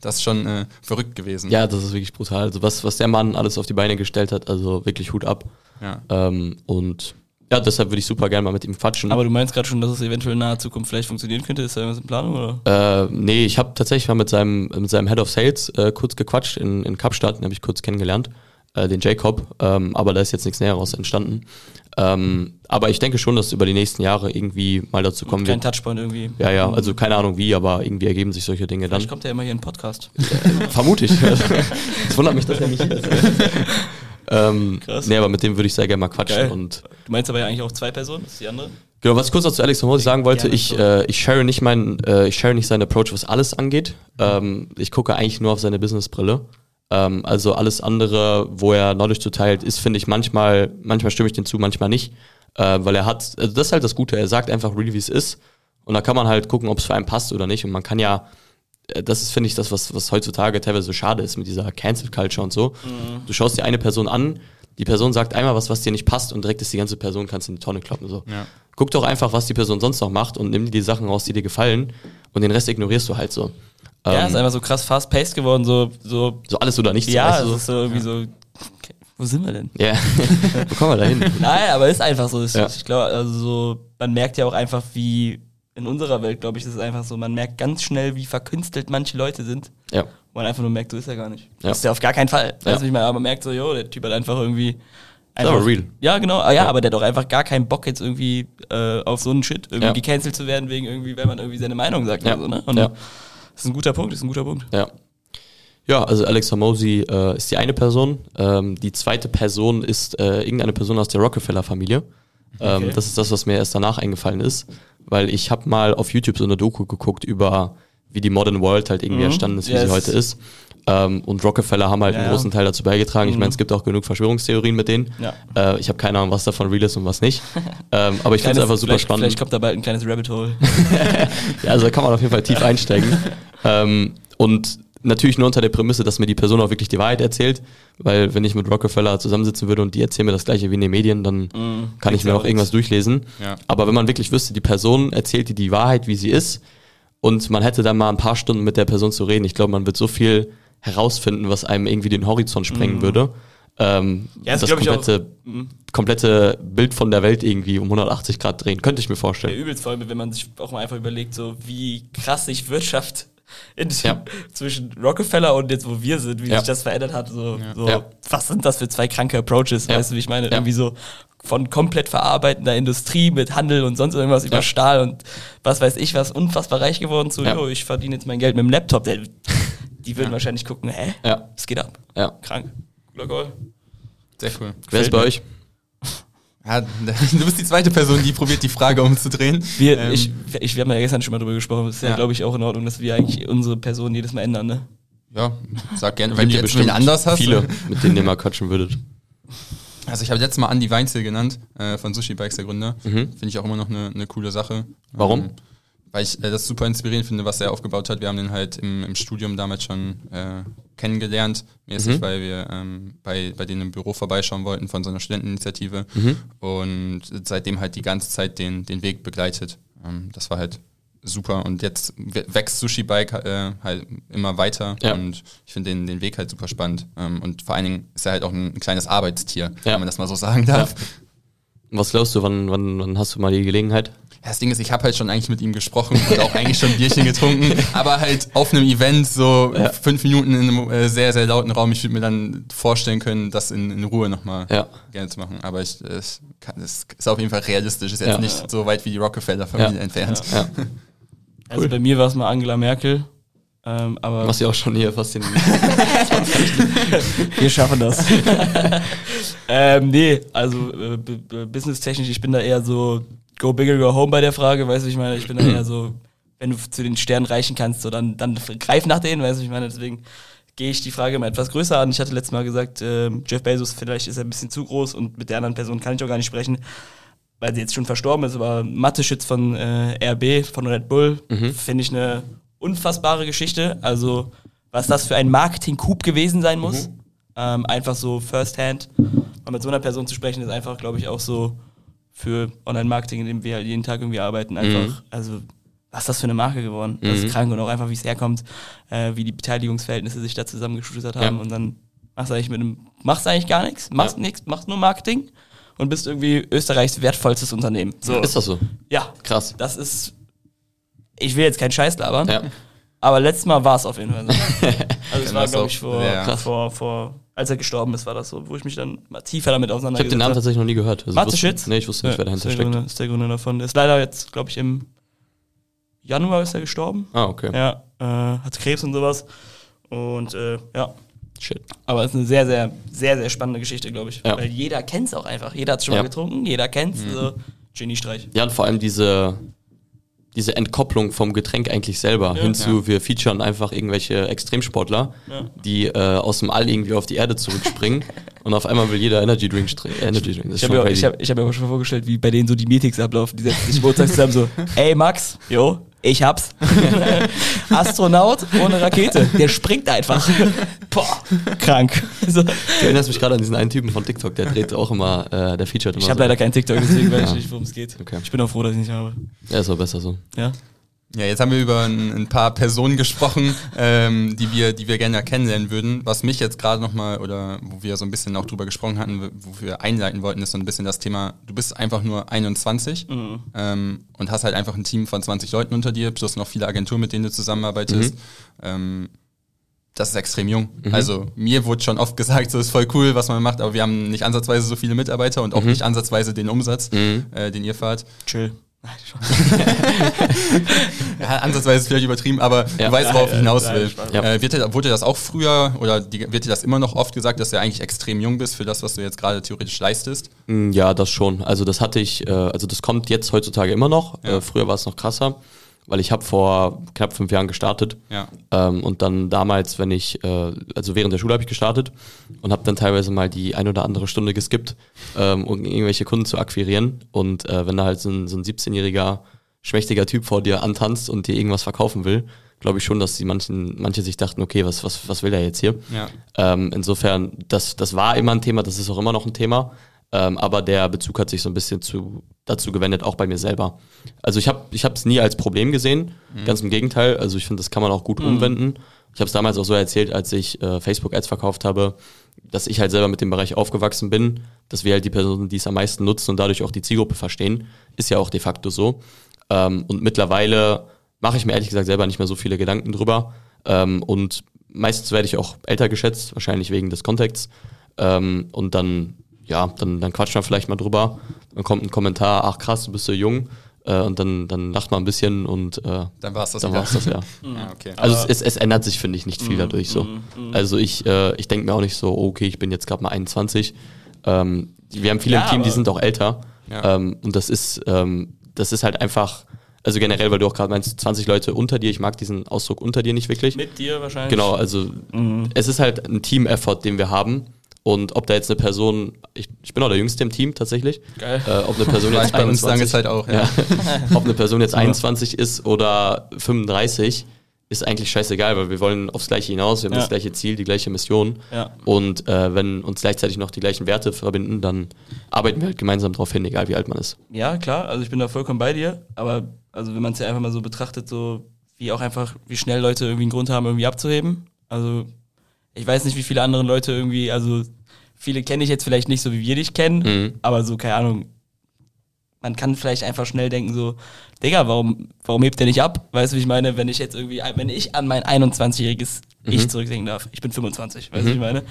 Speaker 2: Das ist schon äh, verrückt gewesen.
Speaker 3: Ja, das ist wirklich brutal. Also was, was der Mann alles auf die Beine gestellt hat, also wirklich Hut ab. Ähm, und ja, deshalb würde ich super gerne mal mit ihm quatschen.
Speaker 4: Aber du meinst gerade schon, dass es eventuell in naher Zukunft vielleicht funktionieren könnte? Ist da irgendwas in Planung? Oder?
Speaker 3: Äh, nee, ich habe tatsächlich mal mit seinem, mit seinem Head of Sales äh, kurz gequatscht in, in Kapstadt, den habe ich kurz kennengelernt, äh, den Jacob, ähm, aber da ist jetzt nichts Näheres entstanden. Ähm, aber ich denke schon, dass es über die nächsten Jahre irgendwie mal dazu kommen
Speaker 4: Kein
Speaker 3: wird.
Speaker 4: Touchpoint irgendwie.
Speaker 3: Ja, ja, also keine Ahnung wie, aber irgendwie ergeben sich solche Dinge dann.
Speaker 4: Vielleicht kommt er immer hier in den Podcast.
Speaker 3: Vermute ich. Es wundert mich, dass er nicht hier ist. (laughs) ähm,
Speaker 4: Krass.
Speaker 3: nee, aber mit dem würde ich sehr gerne mal quatschen
Speaker 4: Geil.
Speaker 3: und
Speaker 4: Du meinst aber ja eigentlich auch zwei Personen? Das ist die andere?
Speaker 3: Genau, was ich kurz noch zu Alex Hormozy sagen wollte, ich,
Speaker 4: so.
Speaker 3: äh, ich share nicht meinen, äh, ich share nicht seinen Approach, was alles angeht. Ähm, ich gucke eigentlich nur auf seine Businessbrille. Ähm, also alles andere, wo er Knowledge zuteilt, ist, finde ich, manchmal, manchmal stimme ich den zu, manchmal nicht. Äh, weil er hat, also das ist halt das Gute, er sagt einfach real, wie es ist. Und da kann man halt gucken, ob es für einen passt oder nicht. Und man kann ja, das ist, finde ich, das, was, was heutzutage teilweise so schade ist mit dieser Cancel Culture und so. Du schaust dir eine Person an, die Person sagt einmal was, was dir nicht passt und direkt ist die ganze Person, kannst in die Tonne kloppen. So.
Speaker 2: Ja.
Speaker 3: Guck doch einfach, was die Person sonst noch macht und nimm dir die Sachen raus, die dir gefallen und den Rest ignorierst du halt so.
Speaker 4: ja,
Speaker 3: Ähm,
Speaker 4: ist einfach so krass fast-paced geworden, so, so
Speaker 3: so alles oder nichts.
Speaker 4: ja,
Speaker 3: du,
Speaker 4: ist so irgendwie so, okay, wo sind wir denn?
Speaker 3: Ja, (laughs) wo kommen wir da hin? (laughs)
Speaker 4: Nein, aber ist einfach so. Ist,
Speaker 3: Ja.
Speaker 4: Ich glaube, also so, man merkt ja auch einfach, wie in unserer Welt, glaube ich, ist es einfach so, man merkt ganz schnell, wie verkünstelt manche Leute sind.
Speaker 3: Ja,
Speaker 4: Wo man einfach nur merkt, so ist er gar nicht.
Speaker 3: Ja.
Speaker 4: Das ist ja auf gar keinen Fall.
Speaker 3: Ja.
Speaker 4: Weißt du, ich meine? Aber man merkt so, jo, der Typ hat einfach irgendwie.
Speaker 3: aber real.
Speaker 4: Ja, genau. Ah, ja, aber der hat doch einfach gar keinen Bock, jetzt irgendwie äh, auf so einen Shit irgendwie
Speaker 3: Ja.
Speaker 4: gecancelt zu werden, wegen irgendwie, wenn man irgendwie seine Meinung sagt
Speaker 3: Ja.
Speaker 4: oder so, ne? Und
Speaker 3: Ja.
Speaker 4: das ist ein guter Punkt, ist ein guter Punkt.
Speaker 3: ja. Ja, also Alex Hormozy äh, ist die eine Person. Ähm, die zweite Person ist äh, irgendeine Person aus der Rockefeller-Familie. Ähm,
Speaker 4: Okay.
Speaker 3: Das ist das, was mir erst danach eingefallen ist, weil ich habe mal auf YouTube so eine Doku geguckt über, wie die Modern World halt irgendwie
Speaker 4: Mhm.
Speaker 3: entstanden ist, wie
Speaker 4: Yes.
Speaker 3: sie heute ist. Ähm, und Rockefeller haben halt
Speaker 4: Ja,
Speaker 3: einen großen Teil dazu beigetragen. Ich
Speaker 4: Mhm.
Speaker 3: meine, es gibt auch genug Verschwörungstheorien mit denen.
Speaker 4: Ja.
Speaker 3: Äh, ich habe keine Ahnung, was davon real ist und was nicht. (laughs) ähm, aber ich finde es einfach super
Speaker 4: vielleicht,
Speaker 3: spannend.
Speaker 4: Vielleicht kommt da bald ein kleines Rabbit Hole. (laughs)
Speaker 3: Ja, also da kann man auf jeden Fall tief (laughs) einsteigen. ähm, und natürlich nur unter der Prämisse, dass mir die Person auch wirklich die Wahrheit erzählt. Weil wenn ich mit Rockefeller zusammensitzen würde und die erzählen mir das gleiche wie in den Medien, dann kann ich mir
Speaker 4: ja
Speaker 3: auch irgendwas durchlesen.
Speaker 2: Ja.
Speaker 3: Aber wenn man wirklich wüsste, die Person erzählt dir die Wahrheit, wie sie ist, und man hätte dann mal ein paar Stunden mit der Person zu reden, ich glaube, man wird so viel herausfinden, was einem irgendwie den Horizont sprengen würde. Ähm,
Speaker 4: Ja, das
Speaker 3: das
Speaker 4: ich auch.
Speaker 3: komplette, komplette Bild von der Welt irgendwie um 180 Grad drehen, könnte ich mir
Speaker 4: Ja,
Speaker 3: vorstellen.
Speaker 4: übelst vor allem, wenn man sich auch mal einfach überlegt, so wie krass sich Wirtschaft (laughs) in,
Speaker 3: Ja.
Speaker 4: zwischen Rockefeller und jetzt, wo wir sind, wie
Speaker 3: Ja.
Speaker 4: sich das verändert hat. So, so
Speaker 3: Ja.
Speaker 4: was sind das für zwei kranke Approaches?
Speaker 3: Ja.
Speaker 4: Weißt du, wie ich meine?
Speaker 3: Ja.
Speaker 4: Irgendwie so von komplett verarbeitender Industrie mit Handel und sonst irgendwas über. Stahl und was weiß ich was, unfassbar reich geworden zu,
Speaker 3: Ja.
Speaker 4: jo, ich verdiene jetzt mein Geld mit dem Laptop. Der, die würden wahrscheinlich gucken, hä?
Speaker 3: Ja.
Speaker 4: Was geht ab?
Speaker 3: Ja.
Speaker 4: Krank. Cooler Call.
Speaker 2: Sehr cool.
Speaker 3: Wer ist bei euch?
Speaker 2: Ja, du bist die zweite Person, die probiert, die Frage umzudrehen.
Speaker 4: Wir,
Speaker 2: Ähm,
Speaker 4: ich, ich, wir haben ja gestern schon mal drüber gesprochen. Es ist ja,
Speaker 2: Ja.
Speaker 4: glaube ich, auch in Ordnung, dass wir eigentlich unsere Person jedes Mal ändern, ne?
Speaker 2: ja, sag gerne. Wenn du jetzt wen anders hast.
Speaker 3: Viele, mit denen ihr mal quatschen würdet.
Speaker 2: Also ich habe letztes Mal Andy Weinzel genannt, äh, von Sushi Bikes, der Gründer.
Speaker 3: Mhm.
Speaker 2: Finde ich auch immer noch eine, eine coole Sache.
Speaker 3: Warum?
Speaker 2: Ähm, weil ich äh, das super inspirierend finde, was er aufgebaut hat. Wir haben den halt im, im Studium damals schon äh, kennengelernt, mäßig,
Speaker 3: Mhm.
Speaker 2: weil wir ähm, bei, bei denen im Büro vorbeischauen wollten von so einer Studenteninitiative
Speaker 3: Mhm.
Speaker 2: und seitdem halt die ganze Zeit den, den Weg begleitet. Ähm, das war halt super und jetzt wächst Sushi Bike äh, halt immer weiter
Speaker 3: Ja.
Speaker 2: und ich finde den, den Weg halt super spannend ähm, und vor allen Dingen ist er halt auch ein, ein kleines Arbeitstier,
Speaker 3: Ja.
Speaker 2: wenn man das mal so sagen darf.
Speaker 3: Was glaubst du, wann, wann, wann hast du mal die Gelegenheit?
Speaker 2: Ja, das Ding ist, ich habe halt schon eigentlich mit ihm gesprochen und auch eigentlich schon ein Bierchen getrunken, (laughs) aber halt auf einem Event so fünf Minuten in einem äh, sehr, sehr lauten Raum. Ich würde mir dann vorstellen können, das in, in Ruhe nochmal
Speaker 3: Ja.
Speaker 2: gerne zu machen. Aber ich, es, kann, es ist auf jeden Fall realistisch, ist jetzt
Speaker 3: Ja.
Speaker 2: nicht so weit wie die Rockefeller-Familie
Speaker 3: Ja.
Speaker 2: entfernt.
Speaker 3: Ja. (laughs)
Speaker 4: Also bei mir war es mal Angela Merkel. Ähm, aber
Speaker 3: Was ja auch schon hier fast den. (laughs)
Speaker 4: wir schaffen das. ähm, nee, also äh, businesstechnisch, ich bin da eher so go big or go home bei der Frage, weißt du, ich meine, ich bin da eher so, wenn du zu den Sternen reichen kannst, so dann, dann greif nach denen, weißt du, ich meine, deswegen gehe ich die Frage mal etwas größer an. Ich hatte letztes Mal gesagt, ähm, Jeff Bezos, vielleicht ist er ein bisschen zu groß und mit der anderen Person kann ich auch gar nicht sprechen, weil sie jetzt schon verstorben ist, aber Mathe-Schütz von äh, RB, von Red Bull, finde ich eine unfassbare Geschichte. Also, was das für ein Marketing-Coup gewesen sein muss. Ähm, einfach so first-hand. Mal mit so einer Person zu sprechen, ist einfach, glaube ich, auch so für Online-Marketing, in dem wir halt jeden Tag irgendwie arbeiten, einfach, also, was ist das für eine Marke geworden? Das ist krank und auch einfach, wie es herkommt, äh, wie die Beteiligungsverhältnisse sich da zusammengeschustert haben
Speaker 3: Ja.
Speaker 4: und dann machst du eigentlich mit einem, machst eigentlich gar nichts, machst
Speaker 3: Ja.
Speaker 4: nichts, machst nur Marketing und bist irgendwie Österreichs wertvollstes Unternehmen. So.
Speaker 3: Ist das so?
Speaker 4: Ja,
Speaker 3: Krass.
Speaker 4: das ist. Ich will jetzt keinen Scheiß labern,
Speaker 3: Ja.
Speaker 4: aber letztes Mal war es auf jeden Fall so. (laughs) Also es war,
Speaker 2: das
Speaker 4: glaube ich, vor, vor, vor, als er gestorben ist, war das so, wo ich mich dann mal tiefer damit
Speaker 3: Ich habe
Speaker 4: auseinandergesetzt
Speaker 3: den Namen
Speaker 4: habe.
Speaker 3: tatsächlich noch nie gehört. Also
Speaker 4: Schütz?
Speaker 3: Nee, ich wusste nicht, wer dahinter
Speaker 4: ist der
Speaker 3: steckt.
Speaker 4: Gründer, ist der Gründer davon. Der ist leider jetzt, glaube ich, im Januar ist er gestorben.
Speaker 3: Ah, okay.
Speaker 4: Ja, äh, hat Krebs und sowas. Und äh, ja,
Speaker 3: Shit.
Speaker 4: aber es ist eine sehr, sehr, sehr, sehr spannende Geschichte, glaube ich.
Speaker 3: Ja.
Speaker 4: Weil jeder kennt es auch einfach. Jeder hat es schon
Speaker 3: Ja.
Speaker 4: mal getrunken, jeder kennt es. So. Geniestreich.
Speaker 3: Ja, und vor allem diese, diese Entkopplung vom Getränk eigentlich selber
Speaker 4: Ja.
Speaker 3: hinzu, wir featuren einfach irgendwelche Extremsportler,
Speaker 4: Ja.
Speaker 3: die äh, aus dem All irgendwie auf die Erde zurückspringen (laughs) und auf einmal will jeder Energy Drink stre- Energy Drink.
Speaker 4: Ich habe mir, hab, ich hab mir auch schon vorgestellt, wie bei denen so die Meetings ablaufen. Die setzen sich montags (laughs) zusammen so, ey Max, jo, ich hab's. (laughs) Astronaut ohne Rakete, der springt einfach. (laughs) Boah, krank. So.
Speaker 3: Du erinnerst mich gerade an diesen einen Typen von TikTok, der dreht auch immer, äh, der featuret immer
Speaker 4: Ich habe
Speaker 3: so.
Speaker 4: leider keinen TikTok, deswegen weiß ich
Speaker 3: Ja.
Speaker 4: nicht, worum es geht.
Speaker 3: Okay.
Speaker 4: Ich bin auch froh, dass ich nicht habe.
Speaker 3: Ja, ist auch besser so.
Speaker 4: Ja?
Speaker 2: Ja, jetzt haben wir über ein, ein paar Personen gesprochen, ähm, die, wir, die wir gerne kennenlernen würden. Was mich jetzt gerade nochmal, oder wo wir so ein bisschen auch drüber gesprochen hatten, wo wir einleiten wollten, ist so ein bisschen das Thema, du bist einfach nur 21 ähm, und hast halt einfach ein Team von 20 Leuten unter dir, plus noch viele Agenturen, mit denen du zusammenarbeitest. Ähm, das ist extrem jung. Also mir wurde schon oft gesagt, so ist voll cool, was man macht, aber wir haben nicht ansatzweise so viele Mitarbeiter und auch nicht ansatzweise den Umsatz, äh, den ihr fahrt.
Speaker 4: Chill. (laughs)
Speaker 2: Ja, ansatzweise ist vielleicht übertrieben, aber
Speaker 3: Ja.
Speaker 2: du weißt, worauf ich hinaus
Speaker 4: Ja,
Speaker 2: will.
Speaker 3: Ja.
Speaker 2: Äh, wird dir, wurde dir das auch früher oder die, wird dir das immer noch oft gesagt, dass du eigentlich extrem jung bist für das, was du jetzt gerade theoretisch leistest?
Speaker 3: Mm, Ja, das schon. Also das hatte ich, äh, also das kommt jetzt heutzutage immer noch.
Speaker 2: Ja.
Speaker 3: Äh, früher war es noch krasser, weil ich habe vor knapp fünf Jahren gestartet.
Speaker 2: Ja.
Speaker 3: Ähm, und dann damals, wenn ich, äh, also während der Schule habe ich gestartet und habe dann teilweise mal die ein oder andere Stunde geskippt, ähm, um irgendwelche Kunden zu akquirieren. Und äh, wenn da halt so ein, so ein 17-jähriger, schmächtiger Typ vor dir antanzt und dir irgendwas verkaufen will, glaube ich schon, dass die manchen, manche sich dachten, okay, was, was, was will der jetzt hier?
Speaker 2: Ja.
Speaker 3: Ähm, insofern, das, das war immer ein Thema, das ist auch immer noch ein Thema. Ähm, aber der Bezug hat sich so ein bisschen zu, dazu gewendet, auch bei mir selber. Also ich habe es nie als Problem gesehen, ganz im Gegenteil. Also ich finde, das kann man auch gut umwenden. Ich habe es damals auch so erzählt, als ich äh, Facebook-Ads verkauft habe, dass ich halt selber mit dem Bereich aufgewachsen bin, dass wir halt die Personen, die es am meisten nutzen und dadurch auch die Zielgruppe verstehen, ist ja auch de facto so. Ähm, und mittlerweile mache ich mir ehrlich gesagt selber nicht mehr so viele Gedanken drüber. Ähm, und meistens werde ich auch älter geschätzt, wahrscheinlich wegen des Kontexts. Ähm, und dann, ja, dann, dann quatscht man vielleicht mal drüber. Dann kommt ein Kommentar, ach krass, du bist so jung. Äh, und dann, dann lacht man ein bisschen und äh,
Speaker 2: Dann war es das
Speaker 3: dann war's das ja.
Speaker 2: Ja, (laughs) okay.
Speaker 3: Also es, es, es ändert sich, finde ich, nicht
Speaker 2: Mhm,
Speaker 3: viel dadurch so. Also ich, äh, ich denke mir auch nicht so, okay, ich bin jetzt gerade mal 21. Ähm, wir haben viele
Speaker 4: Ja,
Speaker 3: im Team, die sind auch älter.
Speaker 2: Ja.
Speaker 3: Ähm, und das ist, ähm, das ist halt einfach, also generell, weil du auch gerade meinst, 20 Leute unter dir, ich mag diesen Ausdruck unter dir nicht wirklich.
Speaker 4: Mit dir wahrscheinlich.
Speaker 3: Genau, also
Speaker 4: Mhm.
Speaker 3: es ist halt ein Team-Effort, den wir haben. Und ob da jetzt eine Person, ich, ich bin auch der Jüngste im Team tatsächlich,
Speaker 4: Geil.
Speaker 3: äh, ob eine Person jetzt
Speaker 2: bei uns
Speaker 3: 21
Speaker 2: lange Zeit auch, ja.
Speaker 3: ja. ob eine Person jetzt 21 ist oder 35, ist eigentlich scheißegal, weil wir wollen aufs Gleiche hinaus, wir haben
Speaker 4: Ja.
Speaker 3: das gleiche Ziel, die gleiche Mission.
Speaker 4: Ja.
Speaker 3: Und äh, wenn uns gleichzeitig noch die gleichen Werte verbinden, dann arbeiten wir halt gemeinsam darauf hin, egal wie alt man ist.
Speaker 4: Ja, klar, also ich bin da vollkommen bei dir, aber also wenn man es ja einfach mal so betrachtet, so wie auch einfach, wie schnell Leute irgendwie einen Grund haben, irgendwie abzuheben. Also ich weiß nicht, wie viele andere Leute irgendwie, also viele kenne ich jetzt vielleicht nicht so, wie wir dich kennen,
Speaker 3: Mhm.
Speaker 4: aber so, keine Ahnung, man kann vielleicht einfach schnell denken so, Digga, warum, warum hebt der nicht ab? Weißt du, wie ich meine, wenn ich jetzt irgendwie, wenn ich an mein 21-jähriges Ich zurückdenken darf, ich bin 25, weißt du, wie ich meine?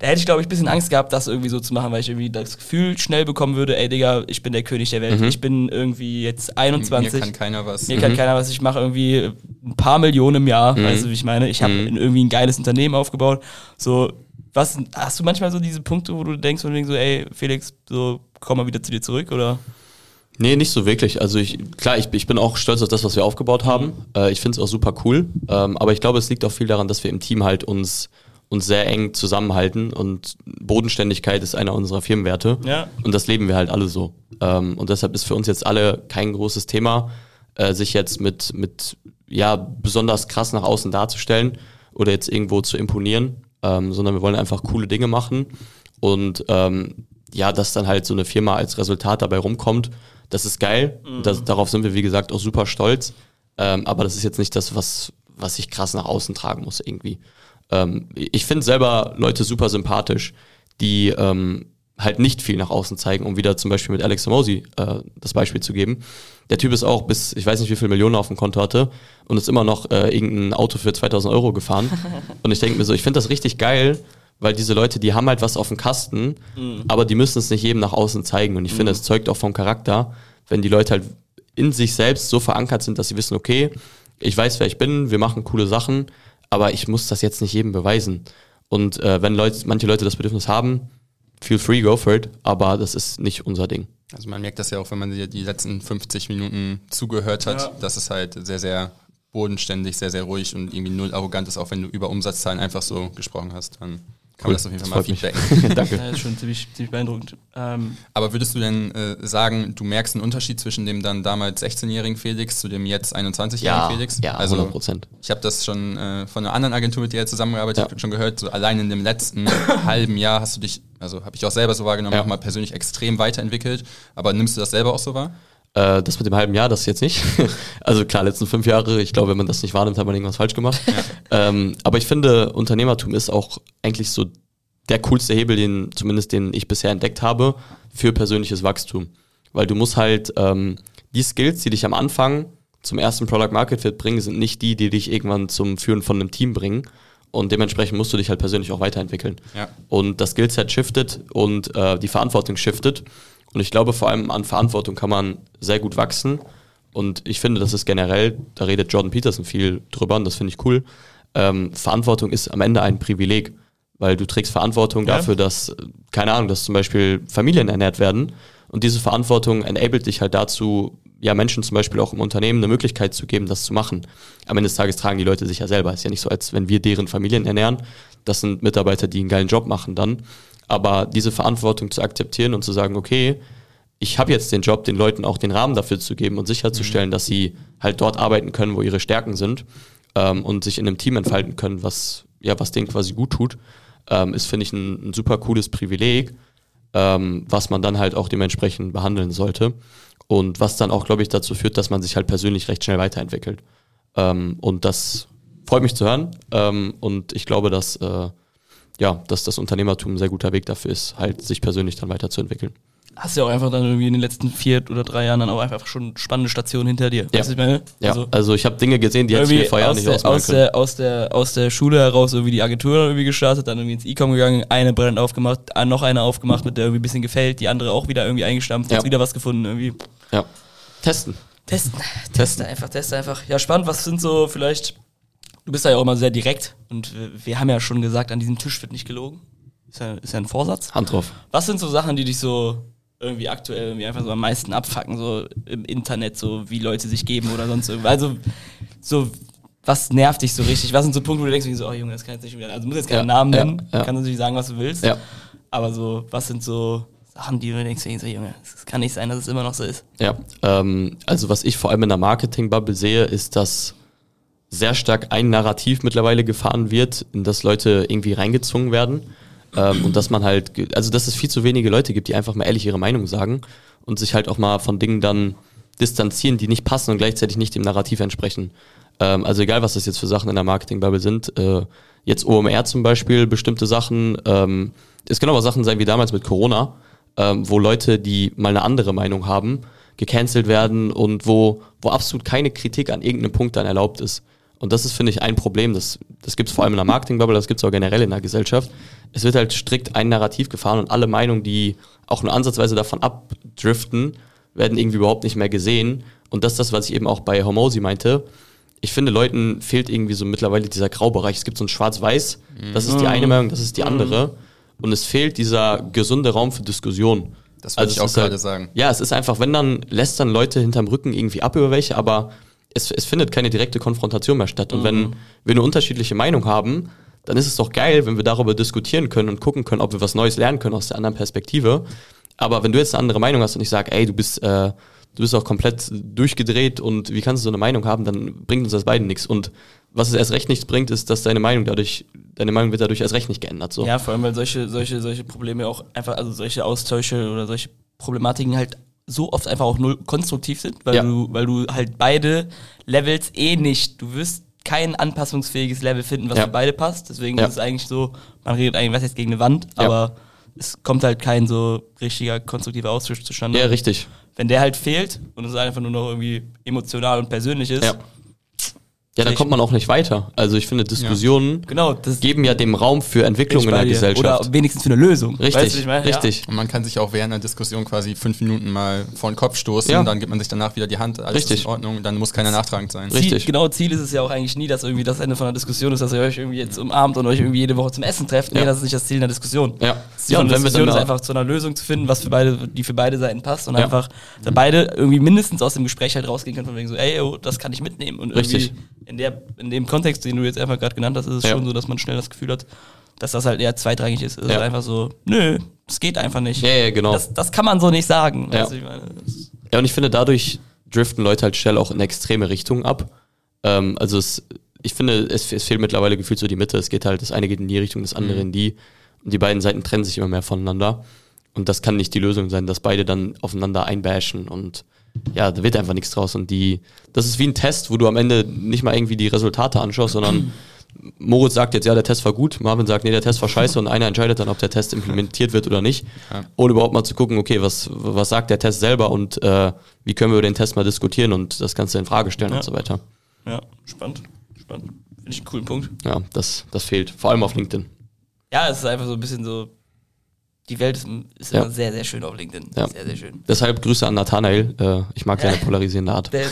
Speaker 4: Da hätte ich, glaube ich, ein bisschen Angst gehabt, das irgendwie so zu machen, weil ich irgendwie das Gefühl schnell bekommen würde, ey Digga, ich bin der König der Welt. Ich bin irgendwie jetzt 21.
Speaker 2: Mir kann keiner was.
Speaker 4: Mir kann keiner was, ich mache irgendwie ein paar Millionen im Jahr, weißt du, wie ich meine? Ich habe irgendwie ein geiles Unternehmen aufgebaut. So, was, hast du manchmal so diese Punkte, wo du denkst, du denkst so, ey, Felix, so, komm mal wieder zu dir zurück, oder?
Speaker 3: Nee, nicht so wirklich. Also ich, klar, ich, ich bin auch stolz auf das, was wir aufgebaut haben. Äh, ich finde es auch super cool. Ähm, aber ich glaube, es liegt auch viel daran, dass wir im Team halt uns, uns sehr eng zusammenhalten und Bodenständigkeit ist einer unserer Firmenwerte.
Speaker 4: Ja.
Speaker 3: Und das leben wir halt alle so. Ähm, und deshalb ist für uns jetzt alle kein großes Thema, äh, sich jetzt mit, mit ja, besonders krass nach außen darzustellen oder jetzt irgendwo zu imponieren, ähm, sondern wir wollen einfach coole Dinge machen und ähm, ja, dass dann halt so eine Firma als Resultat dabei rumkommt, das ist geil. Das, darauf sind wir, wie gesagt, auch super stolz. Ähm, aber das ist jetzt nicht das, was, was ich krass nach außen tragen muss irgendwie. Ähm, ich finde selber Leute super sympathisch, die ähm, halt nicht viel nach außen zeigen, um wieder zum Beispiel mit Alex Samosi äh, das Beispiel zu geben. Der Typ ist auch bis, ich weiß nicht, wie viel Millionen auf dem Konto hatte und ist immer noch äh, irgendein Auto für 2000 Euro gefahren. (laughs) und ich denke mir so, ich finde das richtig geil, weil diese Leute, die haben halt was auf dem Kasten, aber die müssen es nicht jedem nach außen zeigen. Und ich finde, es zeugt auch vom Charakter, wenn die Leute halt in sich selbst so verankert sind, dass sie wissen, okay, ich weiß, wer ich bin, wir machen coole Sachen, aber ich muss das jetzt nicht jedem beweisen. Und äh, wenn Leute, manche Leute das Bedürfnis haben, feel free, go for it, aber das ist nicht unser Ding.
Speaker 2: Also man merkt das ja auch, wenn man dir die letzten 50 Minuten zugehört hat,
Speaker 4: Ja.
Speaker 2: dass es halt sehr, sehr bodenständig, sehr, sehr ruhig und irgendwie null arrogant ist, auch wenn du über Umsatzzahlen einfach so gesprochen hast. Dann kann man das auf jeden Fall mal feedbacken. (laughs) (laughs)
Speaker 3: Danke.
Speaker 4: Ja, das ist schon ziemlich, ziemlich beeindruckend. Ähm,
Speaker 2: Aber würdest du denn äh, sagen, du merkst einen Unterschied zwischen dem dann damals 16-jährigen Felix zu dem jetzt 21-jährigen
Speaker 3: Ja,
Speaker 2: Felix?
Speaker 3: ja,
Speaker 2: also
Speaker 3: 100 Prozent.
Speaker 2: ich habe das schon äh, von einer anderen Agentur, mit der ihr zusammengearbeitet
Speaker 3: Ja.
Speaker 2: habt, schon gehört. So allein in dem letzten (laughs) halben Jahr hast du dich, also habe ich auch selber so wahrgenommen,
Speaker 3: Ja.
Speaker 2: nochmal persönlich extrem weiterentwickelt. Aber nimmst du das selber auch so wahr?
Speaker 3: Äh, das mit dem halben Jahr, das jetzt nicht. (laughs) also klar, letzten fünf Jahre, ich glaube, wenn man das nicht wahrnimmt, hat man irgendwas falsch gemacht. Ähm, aber ich finde, Unternehmertum ist auch eigentlich so der coolste Hebel, den zumindest den ich bisher entdeckt habe, für persönliches Wachstum. Weil du musst halt ähm, die Skills, die dich am Anfang zum ersten Product Market Fit bringen, sind nicht die, die dich irgendwann zum Führen von einem Team bringen. Und dementsprechend musst du dich halt persönlich auch weiterentwickeln.
Speaker 2: Ja.
Speaker 3: Und das Skillset shiftet und äh, die Verantwortung shiftet. Und ich glaube, vor allem an Verantwortung kann man sehr gut wachsen. Und ich finde, das ist generell, da redet Jordan Peterson viel drüber und das finde ich cool. Ähm, Verantwortung ist am Ende ein Privileg, weil du trägst Verantwortung
Speaker 4: Ja.
Speaker 3: dafür, dass, keine Ahnung, dass zum Beispiel Familien ernährt werden. Und diese Verantwortung enabled dich halt dazu, ja, Menschen zum Beispiel auch im Unternehmen eine Möglichkeit zu geben, das zu machen. Am Ende des Tages tragen die Leute sich ja selber. Ist ja nicht so, als wenn wir deren Familien ernähren. Das sind Mitarbeiter, die einen geilen Job machen dann. Aber diese Verantwortung zu akzeptieren und zu sagen, okay, ich habe jetzt den Job, den Leuten auch den Rahmen dafür zu geben und sicherzustellen, dass sie halt dort arbeiten können, wo ihre Stärken sind ähm, und sich in einem Team entfalten können, was, ja, was denen quasi gut tut, ähm, ist, finde ich, ein, ein super cooles Privileg, ähm, was man dann halt auch dementsprechend behandeln sollte. Und was dann auch, glaube ich, dazu führt, dass man sich halt persönlich recht schnell weiterentwickelt. Ähm, und das freut mich zu hören. Ähm, und ich glaube, dass, äh, ja, dass das Unternehmertum ein sehr guter Weg dafür ist, halt sich persönlich dann weiterzuentwickeln.
Speaker 4: Hast ja auch einfach dann irgendwie in den letzten vier oder drei Jahren dann auch einfach schon spannende Stationen hinter dir.
Speaker 3: Ja.
Speaker 4: Weißt du, ich meine?
Speaker 3: Ja,
Speaker 4: Also,
Speaker 3: also, ich habe Dinge gesehen, die hätte ich mir vorher
Speaker 4: aus,
Speaker 3: nicht
Speaker 4: der,
Speaker 3: ausmalen
Speaker 4: aus,
Speaker 3: können.
Speaker 4: der, aus, der, aus der Schule heraus irgendwie die Agentur irgendwie gestartet, dann irgendwie ins E-Com gegangen, eine Brand aufgemacht, äh, noch eine aufgemacht, mit der irgendwie ein bisschen gefällt, die andere auch wieder irgendwie eingestampft,
Speaker 3: Ja.
Speaker 4: jetzt wieder was gefunden, irgendwie.
Speaker 3: Ja. Testen.
Speaker 4: Testen. Teste einfach, teste einfach. Ja, spannend, was sind so vielleicht, du bist da ja auch immer sehr direkt und wir, wir haben ja schon gesagt, an diesem Tisch wird nicht gelogen. Ist ja, ist ja ein Vorsatz.
Speaker 3: Hand drauf.
Speaker 4: Was sind so Sachen, die dich so irgendwie aktuell irgendwie einfach so am meisten abfacken, so im Internet, so wie Leute sich geben oder sonst irgendwas? Also, so, was nervt dich so richtig? Was sind so Punkte, wo du denkst, so, oh Junge, das kann jetzt nicht wieder. Also du musst jetzt keinen
Speaker 3: Ja,
Speaker 4: Namen
Speaker 3: ja,
Speaker 4: nennen,
Speaker 3: ja.
Speaker 4: kannst natürlich sagen, was du willst.
Speaker 3: Ja.
Speaker 4: Aber so, was sind so Sachen, die du denkst, so, Junge, es kann nicht sein, dass es immer noch so ist.
Speaker 3: Ja, ähm, also was ich vor allem in der Marketing-Bubble sehe, ist, dass sehr stark ein Narrativ mittlerweile gefahren wird, in das Leute irgendwie reingezwungen werden. Ähm, und dass man halt, also dass es viel zu wenige Leute gibt, die einfach mal ehrlich ihre Meinung sagen und sich halt auch mal von Dingen dann distanzieren, die nicht passen und gleichzeitig nicht dem Narrativ entsprechen. Ähm, also egal, was das jetzt für Sachen in der Marketing-Bubble sind, äh, jetzt OMR zum Beispiel, bestimmte Sachen, ähm, es können aber Sachen sein wie damals mit Corona, ähm, wo Leute, die mal eine andere Meinung haben, gecancelt werden und wo, wo absolut keine Kritik an irgendeinem Punkt dann erlaubt ist. Und das ist, finde ich, ein Problem. Das, das gibt es vor allem in der Marketing-Bubble, das gibt es auch generell in der Gesellschaft. Es wird halt strikt ein Narrativ gefahren und alle Meinungen, die auch nur ansatzweise davon abdriften, werden irgendwie überhaupt nicht mehr gesehen. Und das ist das, was ich eben auch bei Homosi meinte. Ich finde, Leuten fehlt irgendwie so mittlerweile dieser Graubereich. Es gibt so ein Schwarz-Weiß, das ist die eine Meinung, das ist die andere. Und es fehlt dieser gesunde Raum für Diskussion.
Speaker 2: Das wollte ich
Speaker 3: es
Speaker 2: auch
Speaker 3: halt-
Speaker 2: gerade sagen.
Speaker 3: Ja, es ist einfach, wenn dann lästern Leute hinterm Rücken irgendwie ab über welche, aber es, es findet keine direkte Konfrontation mehr statt. Und wenn wir eine unterschiedliche Meinung haben, dann ist es doch geil, wenn wir darüber diskutieren können und gucken können, ob wir was Neues lernen können aus der anderen Perspektive. Aber wenn du jetzt eine andere Meinung hast und ich sage, ey, du bist, äh, du bist auch komplett durchgedreht und wie kannst du so eine Meinung haben, dann bringt uns das beiden nichts. Und was es erst recht nichts bringt, ist, dass deine Meinung dadurch, deine Meinung wird dadurch erst recht nicht geändert. So.
Speaker 4: Ja, vor allem, weil solche, solche, solche Probleme auch einfach, also solche Austausche oder solche Problematiken halt so oft einfach auch null konstruktiv sind, weil
Speaker 3: Ja.
Speaker 4: du, weil du halt beide Levels eh nicht, du wirst kein anpassungsfähiges Level finden, was
Speaker 3: Ja.
Speaker 4: für beide passt. Deswegen
Speaker 3: Ja.
Speaker 4: ist es eigentlich so, man redet eigentlich was jetzt gegen eine Wand, aber es kommt halt kein so richtiger konstruktiver Austausch zustande.
Speaker 3: ja, richtig.
Speaker 4: Wenn der halt fehlt und es einfach nur noch irgendwie emotional und persönlich ist,
Speaker 3: Ja. Ja, dann
Speaker 4: Ich-
Speaker 3: kommt man auch nicht weiter. Also ich finde, Diskussionen
Speaker 4: genau, das
Speaker 3: geben ja dem Raum für Entwicklung in der
Speaker 4: dir.
Speaker 3: Gesellschaft.
Speaker 4: Oder wenigstens für eine Lösung.
Speaker 3: richtig,
Speaker 4: Weißt du, ich meine?
Speaker 3: richtig.
Speaker 2: Und man kann sich auch während der Diskussion quasi fünf Minuten mal vor den Kopf stoßen,
Speaker 3: Ja.
Speaker 2: dann gibt man sich danach wieder die Hand, alles
Speaker 3: Richtig.
Speaker 2: ist in Ordnung, dann muss keiner nachtragend sein.
Speaker 3: Richtig.
Speaker 4: Ziel, genau, Ziel ist es ja auch eigentlich nie, dass irgendwie das Ende von einer Diskussion ist, dass ihr euch irgendwie jetzt umarmt und euch irgendwie jede Woche zum Essen trefft. Nee,
Speaker 3: Ja.
Speaker 4: das ist nicht das Ziel einer Diskussion.
Speaker 3: Ja.
Speaker 4: Das Ziel
Speaker 3: Ja, und
Speaker 4: einer
Speaker 3: wenn wir
Speaker 4: Diskussion
Speaker 3: dann
Speaker 4: ist
Speaker 3: da-
Speaker 4: einfach zu einer Lösung zu finden, was für beide, die für beide Seiten passt und
Speaker 3: Ja.
Speaker 4: einfach da beide irgendwie mindestens aus dem Gespräch halt rausgehen können von wegen so, ey, oh, das kann ich mitnehmen. Und irgendwie
Speaker 3: Richtig.
Speaker 4: In, der, in dem Kontext, den du jetzt einfach gerade genannt hast, ist es
Speaker 3: Ja.
Speaker 4: schon so, dass man schnell das Gefühl hat, dass das halt eher zweitrangig ist. Es
Speaker 3: Ja.
Speaker 4: ist einfach so, nö, das geht einfach nicht.
Speaker 3: Ja, ja, genau.
Speaker 4: Das, das kann man so nicht sagen.
Speaker 3: Ja.
Speaker 4: Du, ich meine,
Speaker 3: Ja, und ich finde, dadurch driften Leute halt schnell auch in extreme Richtungen ab. Ähm, also es, ich finde, es, es fehlt mittlerweile gefühlt so die Mitte. Es geht halt, das eine geht in die Richtung, das andere in die. Und die beiden Seiten trennen sich immer mehr voneinander. Und das kann nicht die Lösung sein, dass beide dann aufeinander einbashen und ja, da wird einfach nichts draus. Und die, das ist wie ein Test, wo du am Ende nicht mal irgendwie die Resultate anschaust, sondern (clears throat) Moritz sagt jetzt, ja, der Test war gut, Marvin sagt, nee, der Test war scheiße und einer entscheidet dann, ob der Test implementiert wird oder nicht,
Speaker 2: Ja.
Speaker 3: ohne überhaupt mal zu gucken, okay, was, was sagt der Test selber und äh, wie können wir über den Test mal diskutieren und das Ganze in Frage stellen
Speaker 4: Ja.
Speaker 3: und so weiter.
Speaker 4: ja, spannend. Spannend. Finde ich einen coolen Punkt.
Speaker 3: Ja, das, das fehlt, vor allem auf LinkedIn.
Speaker 4: Ja, es ist einfach so ein bisschen so. Die Welt ist, ist
Speaker 3: Ja.
Speaker 4: immer sehr, sehr schön auf LinkedIn.
Speaker 3: Ja.
Speaker 4: Sehr, sehr schön.
Speaker 3: Deshalb Grüße an Nathanael, äh, ich mag seine (laughs) polarisierende Art.
Speaker 4: Der,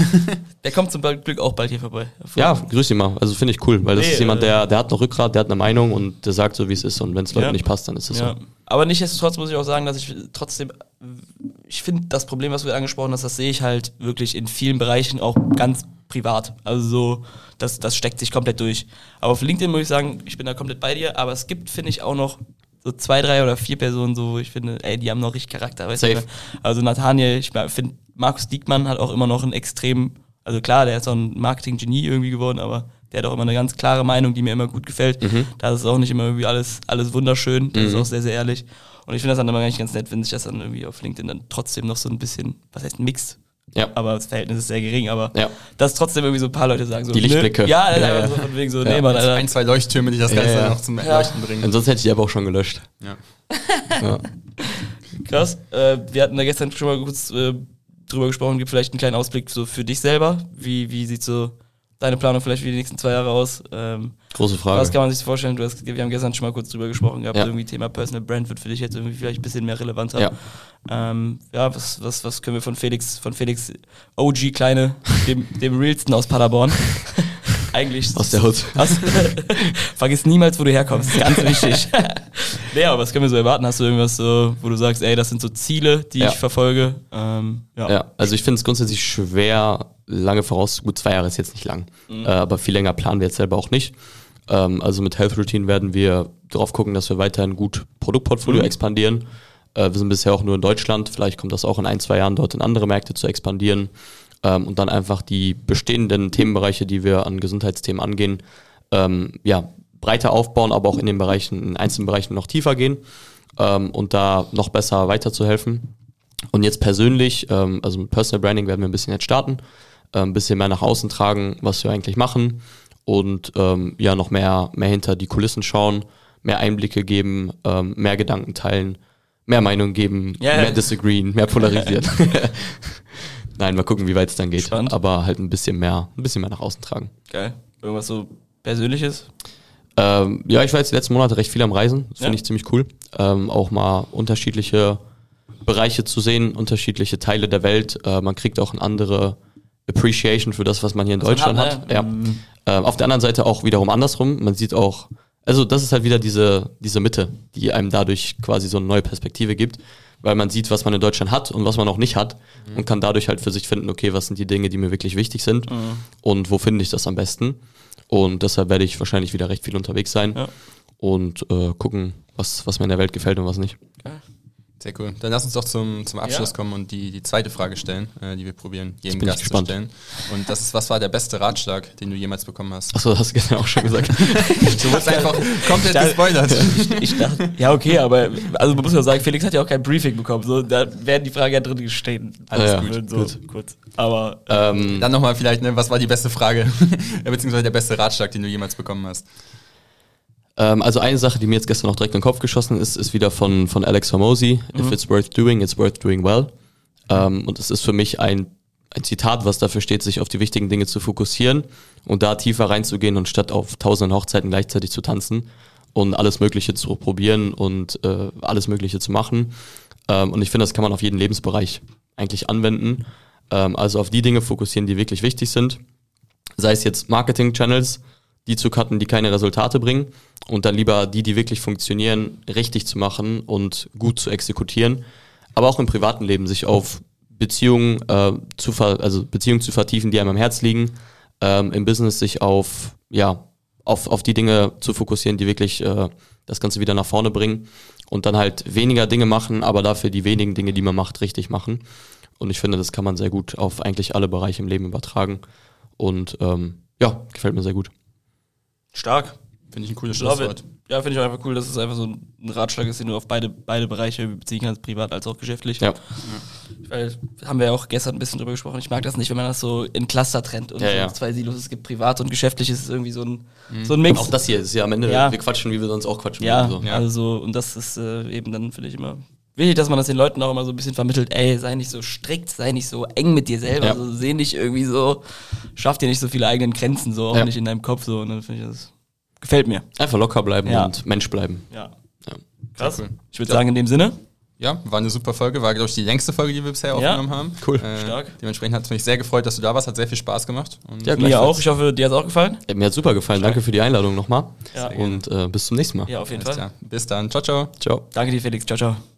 Speaker 4: der kommt zum Glück auch bald hier vorbei.
Speaker 3: Ja, grüß ihn mal. Also finde ich cool, weil das
Speaker 4: Nee,
Speaker 3: ist jemand,
Speaker 4: äh,
Speaker 3: der, der hat noch Rückgrat, der hat eine Meinung und der sagt so, wie es ist. Und wenn es Leuten
Speaker 4: Ja.
Speaker 3: nicht passt, dann ist es
Speaker 4: Ja.
Speaker 3: so.
Speaker 4: Aber nichtsdestotrotz muss ich auch sagen, dass ich trotzdem, ich finde das Problem, was du angesprochen hast, das sehe ich halt wirklich in vielen Bereichen auch ganz privat. Also so, das, das steckt sich komplett durch. Aber auf LinkedIn muss ich sagen, ich bin da komplett bei dir, aber es gibt, finde ich, auch noch so zwei, drei oder vier Personen, so, wo ich finde, ey, die haben noch richtig Charakter. Weißt
Speaker 3: Safe.
Speaker 4: du? Also Nathaniel, ich finde, Markus Diekmann hat auch immer noch einen extrem, also klar, der ist auch ein Marketing-Genie irgendwie geworden, aber der hat auch immer eine ganz klare Meinung, die mir immer gut gefällt.
Speaker 3: Mhm.
Speaker 4: Da ist auch nicht immer irgendwie alles, alles wunderschön, das ist auch sehr, sehr ehrlich. Und ich finde das dann immer ganz nett, wenn sich das dann irgendwie auf LinkedIn dann trotzdem noch so ein bisschen, was heißt mixt,
Speaker 3: Ja.
Speaker 4: aber das Verhältnis ist sehr gering, aber
Speaker 3: Ja.
Speaker 4: dass trotzdem irgendwie so ein paar Leute sagen so,
Speaker 3: Die Lichtblicke.
Speaker 4: Nö, ja,
Speaker 3: Ja,
Speaker 4: ja,
Speaker 3: ja.
Speaker 4: so von wegen so,
Speaker 3: Ja.
Speaker 4: nee, Mann, Alter.
Speaker 2: Ein, zwei Leuchttürme, die das Ganze noch zum
Speaker 4: Ja.
Speaker 2: Leuchten bringen.
Speaker 3: Ansonsten hätte ich die aber auch schon gelöscht.
Speaker 2: Ja.
Speaker 3: Ja. (laughs)
Speaker 4: Krass. Äh, wir hatten da gestern schon mal kurz äh, drüber gesprochen, gibt vielleicht einen kleinen Ausblick so für dich selber. Wie, wie sieht so deine Planung vielleicht für die nächsten zwei Jahre aus? Ähm,
Speaker 3: Große
Speaker 4: was
Speaker 3: Frage.
Speaker 4: kann man sich vorstellen? Du hast, wir haben gestern schon mal kurz drüber gesprochen gehabt,
Speaker 3: Ja.
Speaker 4: irgendwie Thema Personal Brand wird für dich jetzt irgendwie vielleicht ein bisschen mehr relevanter.
Speaker 3: Ja.
Speaker 4: Ähm, ja, was, was, was können wir von Felix, von Felix OG Kleine, dem, dem realsten aus Paderborn, (laughs) eigentlich.
Speaker 3: Aus der Hut.
Speaker 4: Aus, (laughs) vergiss niemals, wo du herkommst. Ganz wichtig. (laughs) (laughs) nee, aber was können wir so erwarten? Hast du irgendwas so, wo du sagst, ey, das sind so Ziele, die
Speaker 3: Ja.
Speaker 4: ich verfolge? Ähm, ja.
Speaker 3: Ja, also ich finde es grundsätzlich schwer, lange voraus, gut, zwei Jahre ist jetzt nicht lang, äh, aber viel länger planen wir jetzt selber auch nicht. Ähm, also mit Health Routine werden wir darauf gucken, dass wir weiterhin gut Produktportfolio expandieren. Äh, wir sind bisher auch nur in Deutschland, vielleicht kommt das auch in ein, zwei Jahren dort in andere Märkte zu expandieren ähm, und dann einfach die bestehenden Themenbereiche, die wir an Gesundheitsthemen angehen, ähm, ja, breiter aufbauen, aber auch in den Bereichen, in einzelnen Bereichen noch tiefer gehen ähm, und da noch besser weiterzuhelfen. Und jetzt persönlich, ähm, also mit Personal Branding werden wir ein bisschen jetzt starten, äh, ein bisschen mehr nach außen tragen, was wir eigentlich machen und ähm, ja noch mehr, mehr hinter die Kulissen schauen, mehr Einblicke geben, ähm, mehr Gedanken teilen, mehr Meinung geben,
Speaker 4: ja.
Speaker 3: mehr disagreeen, mehr polarisieren. (laughs) (laughs) Nein, mal gucken, wie weit es dann geht.
Speaker 4: Spannend.
Speaker 3: Aber halt ein bisschen mehr, ein bisschen mehr nach außen tragen.
Speaker 4: Geil. Irgendwas so Persönliches?
Speaker 3: Ähm, ja, ich war jetzt die letzten Monate recht viel am Reisen. Das finde
Speaker 4: Ja.
Speaker 3: ich ziemlich cool. Ähm, auch mal unterschiedliche Bereiche zu sehen, unterschiedliche Teile der Welt. Äh, man kriegt auch eine andere Appreciation für das, was man hier in Deutschland
Speaker 4: man
Speaker 3: hat.
Speaker 4: hat, ne?
Speaker 3: Ja.
Speaker 4: Mhm.
Speaker 3: Ähm, auf der anderen Seite auch wiederum andersrum. Man sieht auch, also das ist halt wieder diese, diese Mitte, die einem dadurch quasi so eine neue Perspektive gibt, weil man sieht, was man in Deutschland hat und was man auch nicht hat und kann dadurch halt für sich finden, okay, was sind die Dinge, die mir wirklich wichtig sind und wo finde ich das am besten. Und deshalb werde ich wahrscheinlich wieder recht viel unterwegs sein
Speaker 4: Ja.
Speaker 3: und äh, gucken, was, was mir in der Welt gefällt und was nicht.
Speaker 2: Sehr cool. Dann lass uns doch zum, zum Abschluss
Speaker 4: Ja.
Speaker 2: kommen und die, die zweite Frage stellen, äh, die wir probieren, jedem Gast zu stellen. Und das ist, was war der beste Ratschlag, den du jemals bekommen hast?
Speaker 3: Achso, das hast du gestern auch schon gesagt. (laughs)
Speaker 2: Du wurdest einfach komplett
Speaker 4: dachte-
Speaker 2: gespoilert. (laughs)
Speaker 4: Ich dachte, ja, okay, aber also man muss ja sagen, Felix hat ja auch kein Briefing bekommen. So, da werden die Fragen ja drin gestehen. Alles
Speaker 3: Ja,
Speaker 4: gut, so
Speaker 3: gut.
Speaker 4: kurz. Aber äh,
Speaker 3: ähm,
Speaker 2: Dann nochmal vielleicht, ne, was war die beste Frage? (laughs) Beziehungsweise der beste Ratschlag, den du jemals bekommen hast.
Speaker 3: Ähm, also eine Sache, die mir jetzt gestern noch direkt in den Kopf geschossen ist, ist wieder von, von Alex Hormozy. If it's worth doing, it's worth doing well. Ähm, und es ist für mich ein, ein Zitat, was dafür steht, sich auf die wichtigen Dinge zu fokussieren und da tiefer reinzugehen und statt auf tausenden Hochzeiten gleichzeitig zu tanzen und alles Mögliche zu probieren und äh, alles Mögliche zu machen. Ähm, und ich finde, das kann man auf jeden Lebensbereich eigentlich anwenden. Ähm, also auf die Dinge fokussieren, die wirklich wichtig sind. Sei es jetzt Marketing-Channels, die zu cutten, die keine Resultate bringen und dann lieber die, die wirklich funktionieren, richtig zu machen und gut zu exekutieren. Aber auch im privaten Leben sich auf Beziehungen äh, zu also Beziehungen zu vertiefen, die einem am Herz liegen, ähm, im Business sich auf ja auf, auf die Dinge zu fokussieren, die wirklich äh, das Ganze wieder nach vorne bringen und dann halt weniger Dinge machen, aber dafür die wenigen Dinge, die man macht, richtig machen. Und ich finde, das kann man sehr gut auf eigentlich alle Bereiche im Leben übertragen. Und ähm, ja, gefällt mir sehr gut.
Speaker 4: Stark.
Speaker 2: Finde ich ein cooles Schlusswort.
Speaker 4: ja, finde ich auch einfach cool, dass es einfach so ein Ratschlag ist, den du auf beide, beide Bereiche beziehen kannst, privat als auch geschäftlich.
Speaker 3: Ja.
Speaker 4: Weil, haben wir ja auch gestern ein bisschen drüber gesprochen. Ich mag das nicht, wenn man das so in Cluster trennt und
Speaker 3: Ja, ja.
Speaker 4: zwei Silos. Es gibt privat und geschäftlich, es ist irgendwie so ein, so ein Mix.
Speaker 3: Auch das hier ist ja am Ende,
Speaker 4: Ja.
Speaker 3: wir quatschen, wie wir sonst auch quatschen.
Speaker 4: Ja,
Speaker 3: würden, so.
Speaker 2: Ja.
Speaker 4: also so, und das ist äh, eben dann, finde ich, immer wichtig, dass man das den Leuten auch immer so ein bisschen vermittelt, ey, sei nicht so strikt, sei nicht so eng mit dir selber,
Speaker 3: Ja.
Speaker 4: also seh nicht irgendwie so, schaff dir nicht so viele eigenen Grenzen, so auch
Speaker 3: Ja.
Speaker 4: nicht in deinem Kopf, so, und dann finde ich das, gefällt mir.
Speaker 3: Einfach locker bleiben
Speaker 4: Ja.
Speaker 3: und Mensch bleiben.
Speaker 4: Ja.
Speaker 3: Ja.
Speaker 4: Krass.
Speaker 2: Cool.
Speaker 4: Ich würde sagen, in dem Sinne,
Speaker 2: Ja, war eine super Folge. War, glaube ich, die längste Folge, die wir bisher
Speaker 4: Ja.
Speaker 2: aufgenommen haben.
Speaker 3: Cool.
Speaker 2: Äh,
Speaker 4: Stark.
Speaker 2: Dementsprechend hat es mich sehr gefreut, dass du da warst. Hat sehr viel Spaß gemacht. Und
Speaker 3: Ja,
Speaker 4: mir auch, ich hoffe, dir hat es auch gefallen.
Speaker 3: Ja, mir hat super gefallen. Danke für die Einladung nochmal.
Speaker 4: Ja.
Speaker 3: Und äh, bis zum nächsten Mal.
Speaker 4: Ja, auf jeden
Speaker 2: alles
Speaker 4: Fall.
Speaker 2: klar. Bis dann. Ciao, ciao.
Speaker 3: Ciao.
Speaker 4: Danke dir, Felix. Ciao, ciao.